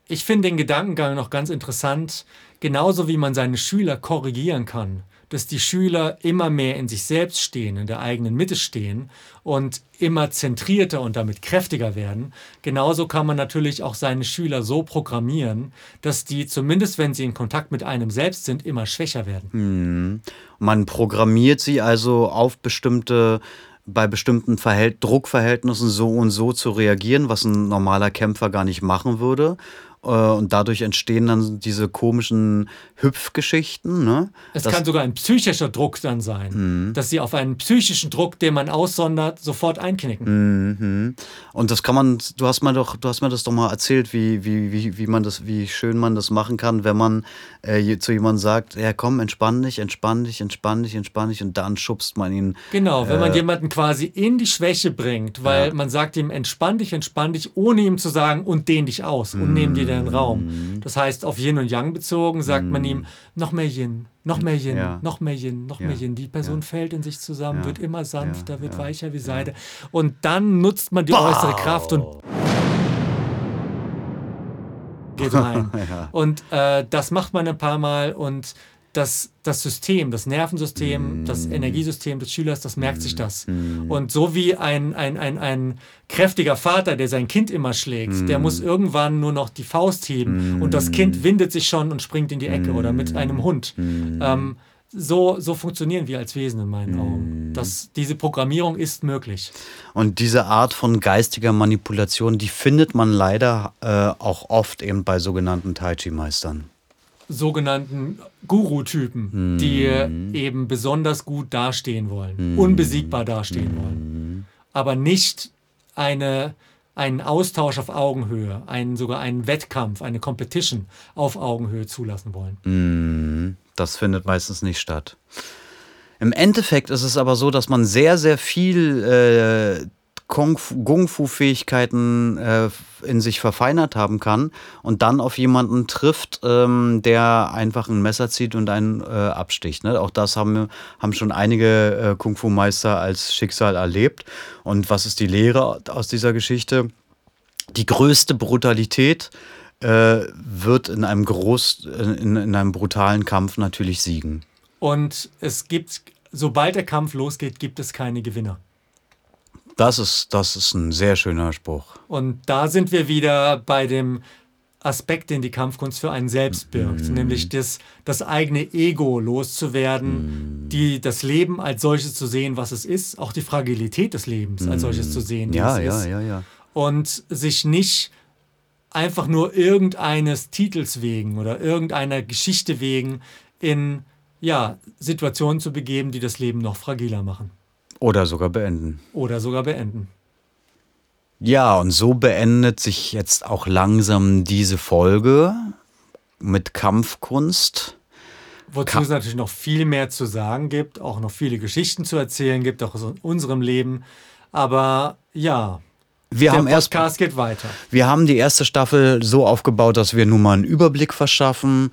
ich finde den Gedankengang noch ganz interessant, genauso wie man seine Schüler korrigieren kann dass die Schüler immer mehr in sich selbst stehen, in der eigenen Mitte stehen und immer zentrierter und damit kräftiger werden. Genauso kann man natürlich auch seine Schüler so programmieren, dass die, zumindest wenn sie in Kontakt mit einem selbst sind, immer schwächer werden. Mhm. Man programmiert sie also auf bestimmte bei bestimmten Verhält Druckverhältnissen so und so zu reagieren, was ein normaler Kämpfer gar nicht machen würde. Äh, und dadurch entstehen dann diese komischen Hüpfgeschichten. Ne? Es das kann sogar ein psychischer Druck dann sein, mhm. dass sie auf einen psychischen Druck, den man aussondert, sofort einknicken. Mhm. Und das kann man, du hast mir doch, du hast mir das doch mal erzählt, wie, wie, wie, wie man das, wie schön man das machen kann, wenn man äh, zu jemandem sagt, ja komm, entspann dich, entspann dich, entspann dich, entspann dich und dann schubst man ihn. Genau, wenn man äh, jemanden quasi in die Schwäche bringt, weil ja. man sagt ihm, entspann dich, entspann dich, ohne ihm zu sagen, und dehn dich aus und mhm. nehm dir den Raum. Mhm. Das heißt, auf Yin und Yang bezogen sagt man ihm, noch mehr Yin, noch mehr Yin, ja. noch mehr Yin, noch ja. mehr Yin. Die Person ja. fällt in sich zusammen, wird immer sanfter, wird weicher wie Seide. Und dann nutzt man die wow. äußere Kraft und geht rein. Und äh, das macht man ein paar Mal und das, das System, das Nervensystem, mm. das Energiesystem des Schülers, das merkt mm. sich das. Mm. Und so wie ein, ein, ein, ein kräftiger Vater, der sein Kind immer schlägt, der muss irgendwann nur noch die Faust heben und das Kind windet sich schon und springt in die Ecke oder mit einem Hund. Ähm, so, so funktionieren wir als Wesen in meinen Augen. Das, diese Programmierung ist möglich. Und diese Art von geistiger Manipulation, die findet man leider äh, auch oft eben bei sogenannten Tai Chi-Meistern sogenannten Guru-Typen, mm. die eben besonders gut dastehen wollen, mm. unbesiegbar dastehen mm. wollen, aber nicht eine, einen Austausch auf Augenhöhe, einen, sogar einen Wettkampf, eine Competition auf Augenhöhe zulassen wollen. Mm. Das findet meistens nicht statt. Im Endeffekt ist es aber so, dass man sehr, sehr viel äh, Kung-Fu-Fähigkeiten äh, in sich verfeinert haben kann und dann auf jemanden trifft, ähm, der einfach ein Messer zieht und einen äh, absticht. Ne? Auch das haben, haben schon einige äh, Kung-Fu-Meister als Schicksal erlebt. Und was ist die Lehre aus dieser Geschichte? Die größte Brutalität äh, wird in einem, groß, in, in einem brutalen Kampf natürlich siegen. Und es gibt, sobald der Kampf losgeht, gibt es keine Gewinner. Das ist, das ist ein sehr schöner Spruch. Und da sind wir wieder bei dem Aspekt, den die Kampfkunst für einen selbst birgt, mm. nämlich das, das eigene Ego loszuwerden, mm. die, das Leben als solches zu sehen, was es ist, auch die Fragilität des Lebens mm. als solches zu sehen, wie ja, es ja, ist. Ja, ja. Und sich nicht einfach nur irgendeines Titels wegen oder irgendeiner Geschichte wegen in ja, Situationen zu begeben, die das Leben noch fragiler machen. Oder sogar beenden. Oder sogar beenden. Ja, und so beendet sich jetzt auch langsam diese Folge mit Kampfkunst. Wozu es natürlich noch viel mehr zu sagen gibt, auch noch viele Geschichten zu erzählen gibt, auch aus unserem Leben. Aber ja, wir der haben Podcast erst, geht weiter. Wir haben die erste Staffel so aufgebaut, dass wir nun mal einen Überblick verschaffen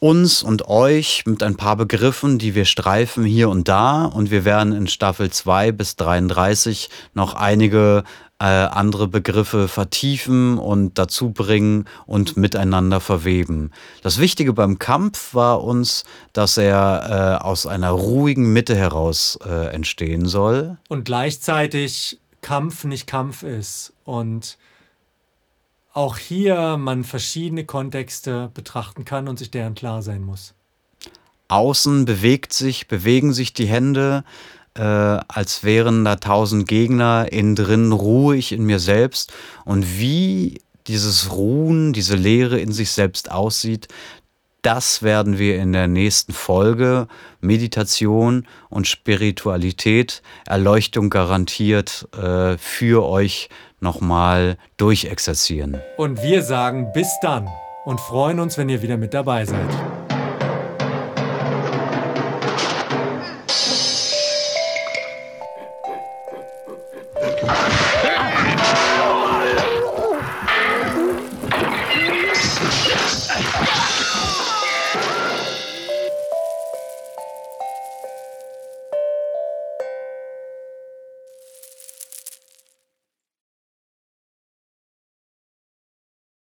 uns und euch mit ein paar Begriffen, die wir streifen hier und da. Und wir werden in Staffel 2 bis 33 noch einige äh, andere Begriffe vertiefen und dazu bringen und miteinander verweben. Das Wichtige beim Kampf war uns, dass er äh, aus einer ruhigen Mitte heraus äh, entstehen soll. Und gleichzeitig Kampf nicht Kampf ist. Und auch hier man verschiedene Kontexte betrachten kann und sich deren klar sein muss. Außen bewegt sich, bewegen sich die Hände, äh, als wären da tausend Gegner, innen drin ruhe ich in mir selbst. Und wie dieses Ruhen, diese Leere in sich selbst aussieht, das werden wir in der nächsten Folge Meditation und Spiritualität, Erleuchtung garantiert äh, für euch nochmal durchexerzieren. Und wir sagen bis dann und freuen uns, wenn ihr wieder mit dabei seid.